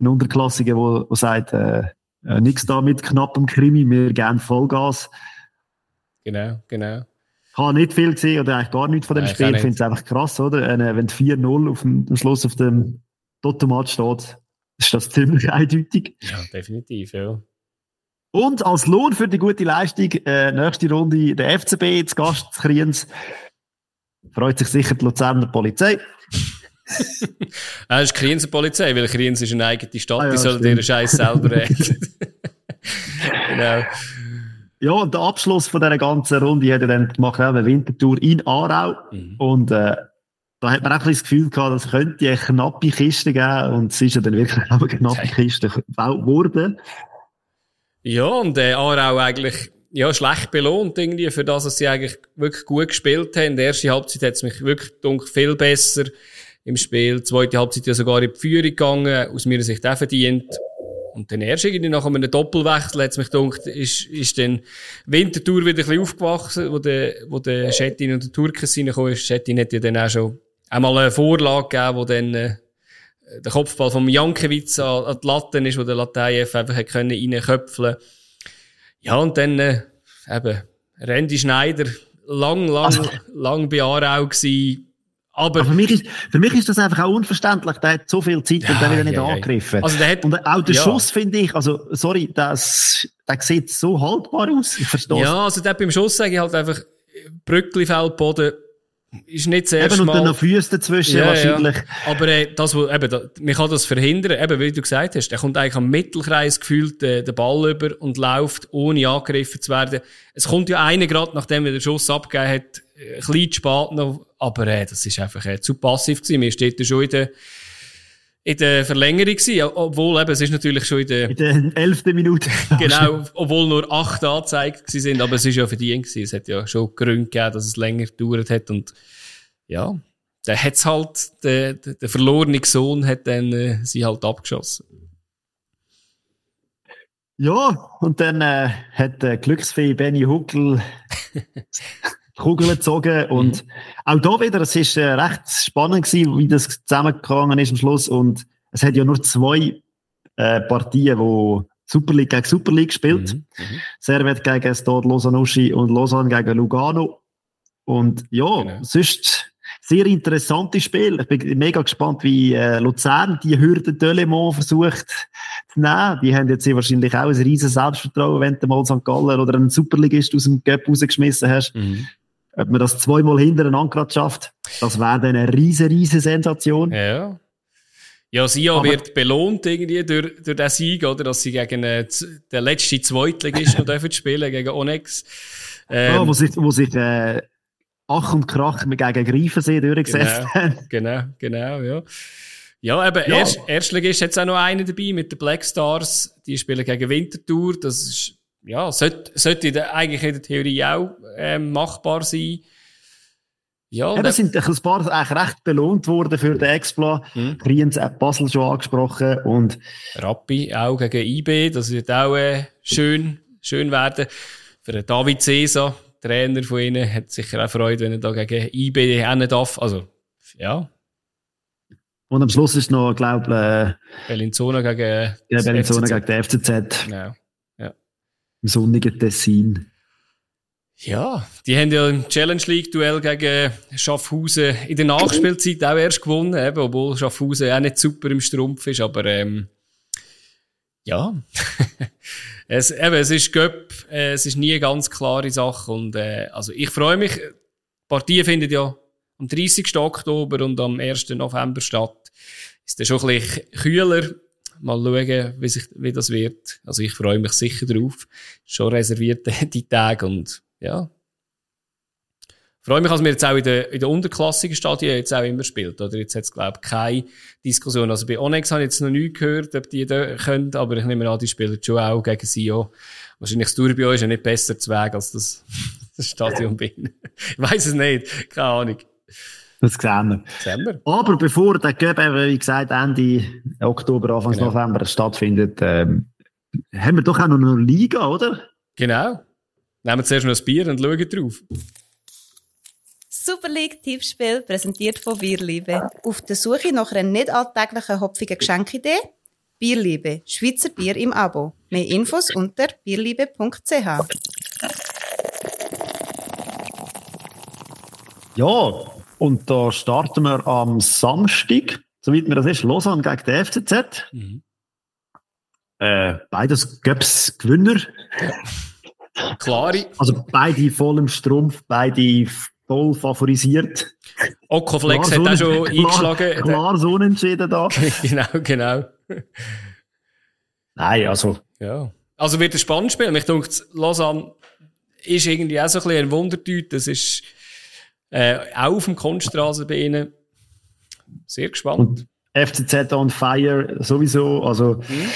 S2: ein Unterklassiger, der, der sagt, äh, äh, nichts da mit knappem Krimi, wir geben Vollgas.
S1: Genau, genau.
S2: Ich habe nicht viel gesehen oder eigentlich gar nichts von dem Nein, Spiel. Ich finde es einfach krass, oder? Äh, wenn 4-0 auf dem, am Schluss auf dem Totomat steht, ist das ziemlich eindeutig.
S1: Ja, definitiv, ja.
S2: Und als Lohn für die gute Leistung, äh, nächste Runde der FCB, zu Gast zu Kriens, freut sich sicher die Luzerner Polizei.
S1: Das ist Krienser Polizei, weil Kriens ist eine eigene Stadt, ah, ja, die sollen ihren Scheiß selber regeln.
S2: genau. Ja, und der Abschluss von dieser ganzen Runde hat er dann gemacht, eine Wintertour in Aarau. Mhm. Und äh, da hat man auch ein das Gefühl gehabt, es könnte eine knappe Kiste geben. Und es ist ja dann wirklich eine knappe Kiste geworden.
S1: Ja, und äh, Aarau eigentlich ja, schlecht belohnt irgendwie für das, was sie eigentlich wirklich gut gespielt haben. In der ersten Halbzeit hat es mich wirklich dunkel viel besser im Spiel. Die zweite Halbzeit ja sogar in die Führung gegangen, aus meiner Sicht auch verdient. Und dann erst irgendwie nach einem Doppelwechsel hat mich gedacht, ist, ist dann Wintertour wieder ein bisschen aufgewachsen, wo der, wo der Schettin und der Turkes reingekommen ist. Schettin hat ja dann auch schon einmal eine Vorlage gegeben, wo dann, äh, der Kopfball vom Jankiewicz an, an die Latte ist, wo der Latejev einfach hat können reinköpfeln. Ja, und dann, äh, eben, Randy Schneider, lang, lang, also, lang bei Aarau gewesen, aber,
S2: für, mich ist, für mich ist das einfach auch unverständlich. Der hat so viel Zeit ja, und der wird nicht ja, angegriffen. Also der hat, und auch der ja. Schuss finde ich, also, sorry, das, der sieht so haltbar aus. Ich verstehe
S1: Ja, also der beim Schuss sage ich halt einfach, Brückli fällt Boden, ist nicht sehr
S2: Eben,
S1: und
S2: dann noch Füße dazwischen ja, wahrscheinlich.
S1: Ja. Aber äh, das, wo, eben, da, man kann das verhindern, eben, wie du gesagt hast, der kommt eigentlich am Mittelkreis gefühlt äh, den Ball über und läuft, ohne angegriffen zu werden. Es kommt ja einer gerade, nachdem er den Schuss abgegeben hat, ein bisschen spät noch, aber äh, das ist einfach äh, zu passiv gewesen. Mir steht ja schon in der, in der Verlängerung gewesen, obwohl eben, es ist natürlich schon in der...
S2: In der elften Minute.
S1: genau, obwohl nur acht angezeigt gewesen sind, aber es ist ja verdient gewesen. Es hat ja schon Gründe gegeben, dass es länger gedauert hat und ja, der hat's halt, der, der, der verlorene Sohn hat dann äh, sie halt abgeschossen.
S2: Ja, und dann äh, hat der Glücksfee Benny Huckel Kugeln gezogen. Und mhm. auch da wieder, es ist äh, recht spannend gewesen, wie das zusammengegangen ist am Schluss. Und es hat ja nur zwei äh, Partien, wo Super League gegen Super League gespielt. Mhm. Mhm. Servet gegen Stade Lausanne und Lausanne gegen Lugano. Und ja, genau. sonst sehr interessantes Spiel. Ich bin mega gespannt, wie äh, Luzern die Hürde Delemont versucht zu nehmen. Die haben jetzt wahrscheinlich auch ein riesen Selbstvertrauen, wenn du mal St. Galler oder einen Superligist aus dem Göpp rausgeschmissen hast. Mhm. Ob man das zweimal hintereinander gerade schafft, das wäre dann eine riesen, riesen Sensation.
S1: Ja. Ja, Sia wird belohnt irgendwie durch, durch den Sieg, oder? Dass sie gegen äh, den letzten Zweitligisten noch dürfen spielen, gegen Onyx.
S2: Ähm, ja, wo sich, wo sich äh, Ach und Krach gegen Greifensee durchgesetzt
S1: genau, haben. Genau, genau, ja. Ja, eben, ja. Erst, Erstligist hat auch noch einen dabei mit den Black Stars. Die spielen gegen Winterthur. Das ist ja, sollte, sollte eigentlich in der Theorie auch ähm, machbar sein.
S2: Ja, Eben sind ein paar eigentlich recht belohnt worden für den Exploit. Hm. Kriens hat Basel schon angesprochen und
S1: Rappi auch gegen IB, das wird auch äh, schön, schön werden. Für den David Cesar, Trainer von ihnen, hat sicher auch Freude, wenn er da gegen IB rennen darf. Also, ja.
S2: Und am Schluss ist noch, glaube ich,
S1: äh, Bellinzona gegen,
S2: ja, Bellinzona gegen den FCZ.
S1: Genau
S2: im sonnigen Tessin.
S1: Ja, die haben ja im Challenge League Duell gegen Schaffhausen in der Nachspielzeit auch erst gewonnen, eben, obwohl Schaffhausen auch nicht super im Strumpf ist, aber ähm, ja, es, eben, es ist Göpp, äh, es ist nie eine ganz klare Sache und äh, also ich freue mich, die Partie findet ja am 30. Oktober und am 1. November statt. Ist dann schon ein bisschen kühler, Mal schauen, wie, sich, wie das wird. Also ich freue mich sicher drauf. Schon reserviert die Tage und ja. freue mich, dass wir jetzt auch in der, in der unterklassigen Stadien jetzt auch immer spielt. Oder jetzt hat es, glaube ich, keine Diskussion. Also bei Onyx habe ich jetzt noch nie gehört, ob die da können, aber ich nehme an, die spielen schon auch gegen Sio. Wahrscheinlich das Tourbio ist ja nicht besser zu Weg als das, das Stadion bin. Ich weiß es nicht. Keine Ahnung.
S2: Das sehen wir.
S1: Sehen wir.
S2: Aber bevor der Göb, wie gesagt, Ende Oktober, Anfang genau. November stattfindet, ähm, haben wir doch auch noch eine Liga, oder?
S1: Genau. Nehmen wir zuerst noch ein Bier und schauen drauf.
S3: Super League Tippspiel, präsentiert von Bierliebe. Auf der Suche nach einer nicht alltäglichen hopfigen Geschenkidee? Bierliebe, Schweizer Bier im Abo. Mehr Infos unter bierliebe.ch.
S2: Ja, und da starten wir am Samstag, soweit mir das ist, Lausanne gegen den FCZ. Mhm. Äh, beides Göps Gewinner.
S1: Ja. Klare.
S2: Also beide voll im Strumpf, beide voll favorisiert.
S1: Okoflex hat auch schon eingeschlagen.
S2: Klar so unentschieden da.
S1: genau, genau.
S2: Nein, also.
S1: Ja. Also wird ein spannendes Spiel. Mich denke, Lausanne ist irgendwie auch so ein bisschen ein Wundertüte. Das ist, äh, auch auf dem Kunststraße bei ihnen. Sehr gespannt. Und
S2: FCZ on fire sowieso. Also, mhm.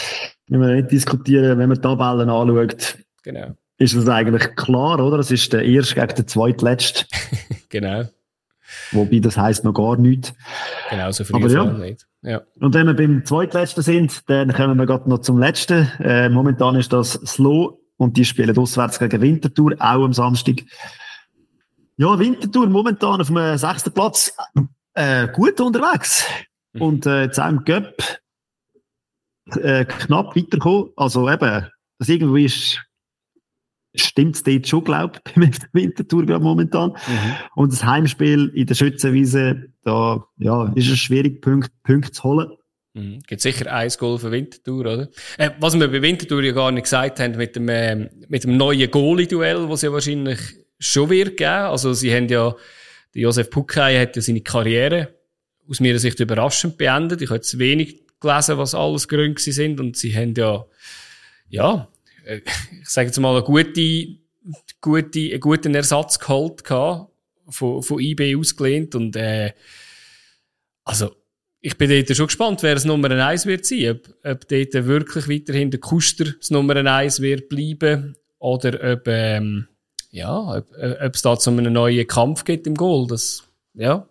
S2: Wenn wir nicht diskutieren, wenn man Tabellen anschaut. Genau. Ist das eigentlich klar, oder? Das ist der erste gegen den zweitletzte.
S1: genau.
S2: Wobei das heisst noch gar nichts.
S1: Genau, so früh ja. nicht.
S2: Ja. Und wenn wir beim zweitletzten sind, dann kommen wir gerade noch zum letzten. Äh, momentan ist das Slow und die spielen auswärts gegen Winterthur, auch am Samstag. Ja, Winterthur momentan auf dem sechsten Platz äh, gut unterwegs. Mhm. Und äh, jetzt auch im Göpp äh, knapp weitergekommen. Also eben, das irgendwie ist stimmt es dort schon, glaube ich, beim Wintertour gerade momentan. Mhm. Und das Heimspiel in der Schützenwiese, da ja, ist es schwierig, Punkte, Punkte zu holen.
S1: Mhm. Gibt sicher ein Goal für Wintertour, oder? Äh, was wir bei Wintertour ja gar nicht gesagt haben, mit dem, äh, mit dem neuen Goalie-Duell, was ja wahrscheinlich schon wird geben. Also, sie haben ja, der Josef Puckei hat ja seine Karriere aus meiner Sicht überraschend beendet. Ich habe jetzt wenig gelesen, was alles Gründe sind und sie haben ja, ja, äh, ich sage jetzt mal, eine gute, gute, einen guten Ersatz geholt gehabt, von, von IB ausgelehnt und, äh, also, ich bin dort schon gespannt, wer das Nummer 1 wird sein. Ob, ob dort wirklich weiterhin der Kuster das Nummer 1 wird bleiben oder ob, ähm, ja, ob, ob es da zu einem neuen Kampf geht im Goal. Das, ja,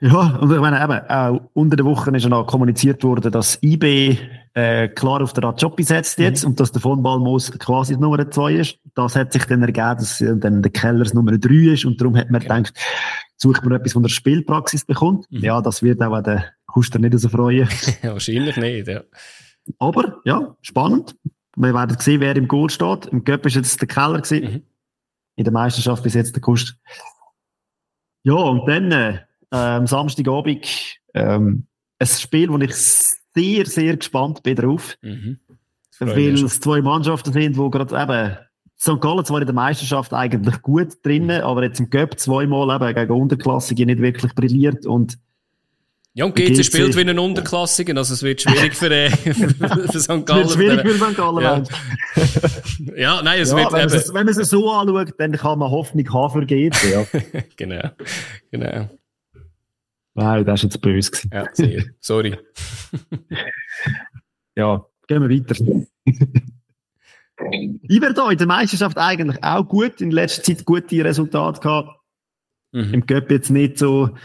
S2: ja, und ich meine, eben, auch unter der Woche ist ja noch kommuniziert worden, dass IB äh, klar auf der Rajopi setzt jetzt mhm. und dass der von Balmos quasi die Nummer 2 ist. Das hat sich dann ergeben, dass äh, dann der Kellers Nummer 3 ist und darum hat man okay. gedacht, sucht man etwas von der Spielpraxis bekommt. Mhm. Ja, das wird auch der Kuster nicht so freuen.
S1: Wahrscheinlich nicht, ja.
S2: Aber, ja, spannend. Wir werden sehen, wer im Goal steht. Im Göpp ist jetzt der Keller gewesen. Mhm. In der Meisterschaft bis jetzt der Kuster. Ja, und dann, äh, ähm, Samstagabend ähm, ein Spiel, wo ich sehr, sehr gespannt bin drauf. Mhm. Weil es zwei Mannschaften sind, die gerade eben St. Gallen zwar in der Meisterschaft eigentlich gut drinnen, aber jetzt im Cup zweimal eben gegen Unterklassige nicht wirklich brilliert und
S1: ja, und GC spielt wie ein Unterklassiger, also es wird schwierig für, äh, für St. Gallen.
S2: Es wird schwierig für St. Gallen,
S1: ja. ja, nein, es ja, wird
S2: wenn, eben... Es, wenn man es so anschaut, dann kann man Hoffnung haben für GC, ja.
S1: genau, genau.
S2: Nein, das war jetzt böse.
S1: Ja, sehr. Sorry.
S2: ja, gehen wir weiter. ich werde da in der Meisterschaft eigentlich auch gut, in letzter Zeit gute Resultate gehabt. Mhm. Im Cup jetzt nicht so.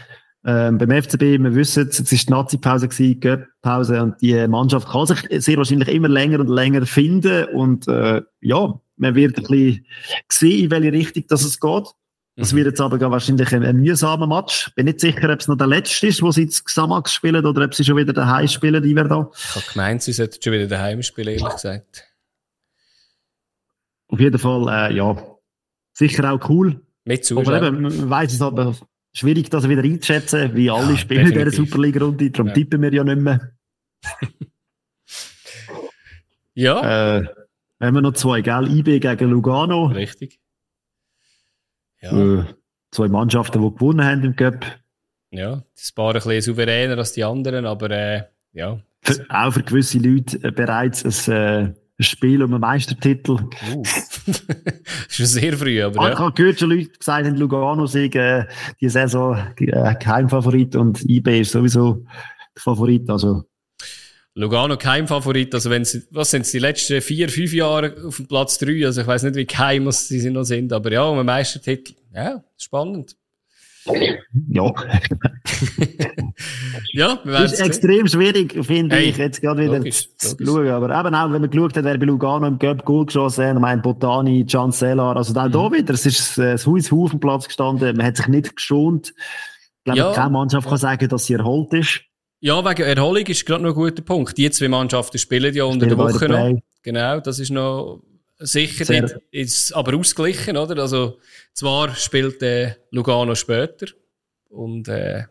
S2: Ähm, beim FCB, wir wissen, es war die Nazi-Pause, die Cup-Pause und die Mannschaft kann sich sehr wahrscheinlich immer länger und länger finden und äh, ja, man wird ein bisschen sehen, in welche Richtung das es geht. Das mhm. wird jetzt aber wahrscheinlich ein, ein mühsamer Match. Bin nicht sicher, ob es noch der letzte ist, wo sie jetzt Xamax spielen oder ob sie schon wieder daheim spielen, die wir da.
S1: Ich habe gemeint, sie sollten schon wieder daheim spielen, ehrlich gesagt.
S2: Auf jeden Fall, äh, ja, sicher auch cool.
S1: Mit Zuschauern.
S2: Aber eben, man weiss es aber schwierig, das wieder einzuschätzen, wie alle ja, spielen in dieser Superliga-Runde, darum ja. tippen wir ja nicht mehr.
S1: ja.
S2: Äh, haben wir noch zwei, gell? IB gegen Lugano.
S1: Richtig.
S2: Ja. Äh, zwei Mannschaften, die gewonnen haben im Cup.
S1: Ja, das Paar ein bisschen souveräner als die anderen, aber äh, ja.
S2: Für, auch für gewisse Leute äh, bereits ein, äh, ein Spiel um einen Meistertitel.
S1: Uh. schon sehr früh, aber
S2: ja. Ich habe gehört, schon Leute gesagt haben, Lugano sei äh, die Saison äh, kein Favorit und IB ist sowieso der Favorit. Also
S1: Lugano kein Favorit. Also wenn sie, was sind die letzten vier, fünf Jahre auf dem Platz drei? Also ich weiß nicht, wie geheim sie noch sind, aber ja, um einen Meistertitel. Ja, spannend.
S2: Ja.
S1: ja,
S2: wir Das ist extrem schwierig, finde hey, ich, jetzt gerade wieder logisch, zu logisch. schauen. Aber eben auch, wenn man geschaut hat, wer bei Lugano im Cup Goal geschossen hat, ich meine Botani, Can Cellar, also auch mhm. da wieder, es ist äh, das Haus auf dem Platz gestanden, man hat sich nicht geschont. Ich glaube, ja. keine Mannschaft kann sagen, dass sie erholt ist.
S1: Ja, wegen Erholung ist gerade noch ein guter Punkt. Die zwei Mannschaften spielen ja unter der Woche noch. Genau, das ist noch sicher Sehr. nicht, ist aber ausgeglichen, oder? Also, zwar spielt äh, Lugano später und äh,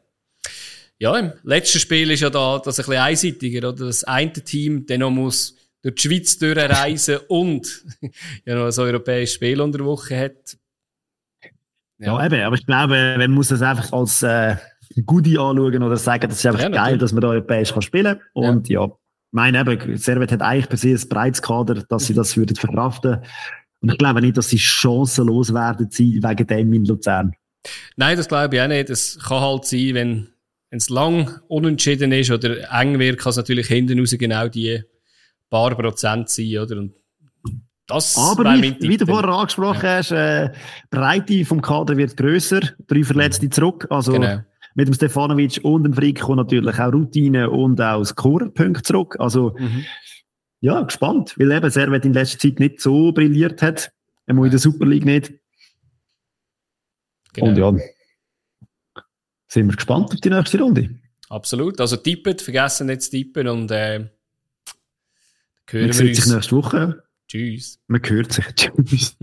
S1: ja, im letzten Spiel ist ja da das ein bisschen einseitiger, oder? Das eine Team dann noch muss durch die Schweiz durchreisen und ja noch ein europäisches Spiel unter der Woche hat.
S2: Ja. ja, eben, aber ich glaube, man muss das einfach als äh, Goodie anschauen oder sagen, das ist einfach ja, geil, dass man da europäisch kann spielen kann. Und ja, ja mein eben, Servet hat eigentlich per se ein breites Kader, dass sie das würden verkraften. Und ich glaube nicht, dass sie chancenlos werden wegen dem in Luzern.
S1: Nein, das glaube ich auch nicht. Es kann halt sein, wenn es lang unentschieden ist oder eng wird, kann es natürlich hinten raus genau die paar Prozent sein, oder? Und
S2: das Aber wie, wie du vorher angesprochen ja. hast, äh, Breite vom Kader wird grösser, drei Verletzte zurück, also genau. Mit dem Stefanovic und dem Frick kommt natürlich auch Routine und auch Score-Punkte zurück, also mhm. ja, gespannt, weil eben Servet in letzter Zeit nicht so brilliert hat, einmal in der Super League nicht. Genau. Und ja, sind wir gespannt auf die nächste Runde.
S1: Absolut. Also tippet, vergessen nicht zu tippen und äh, hören
S2: wir, wir sich nächste Woche.
S1: Tschüss.
S2: Man hört sich. Tschüss.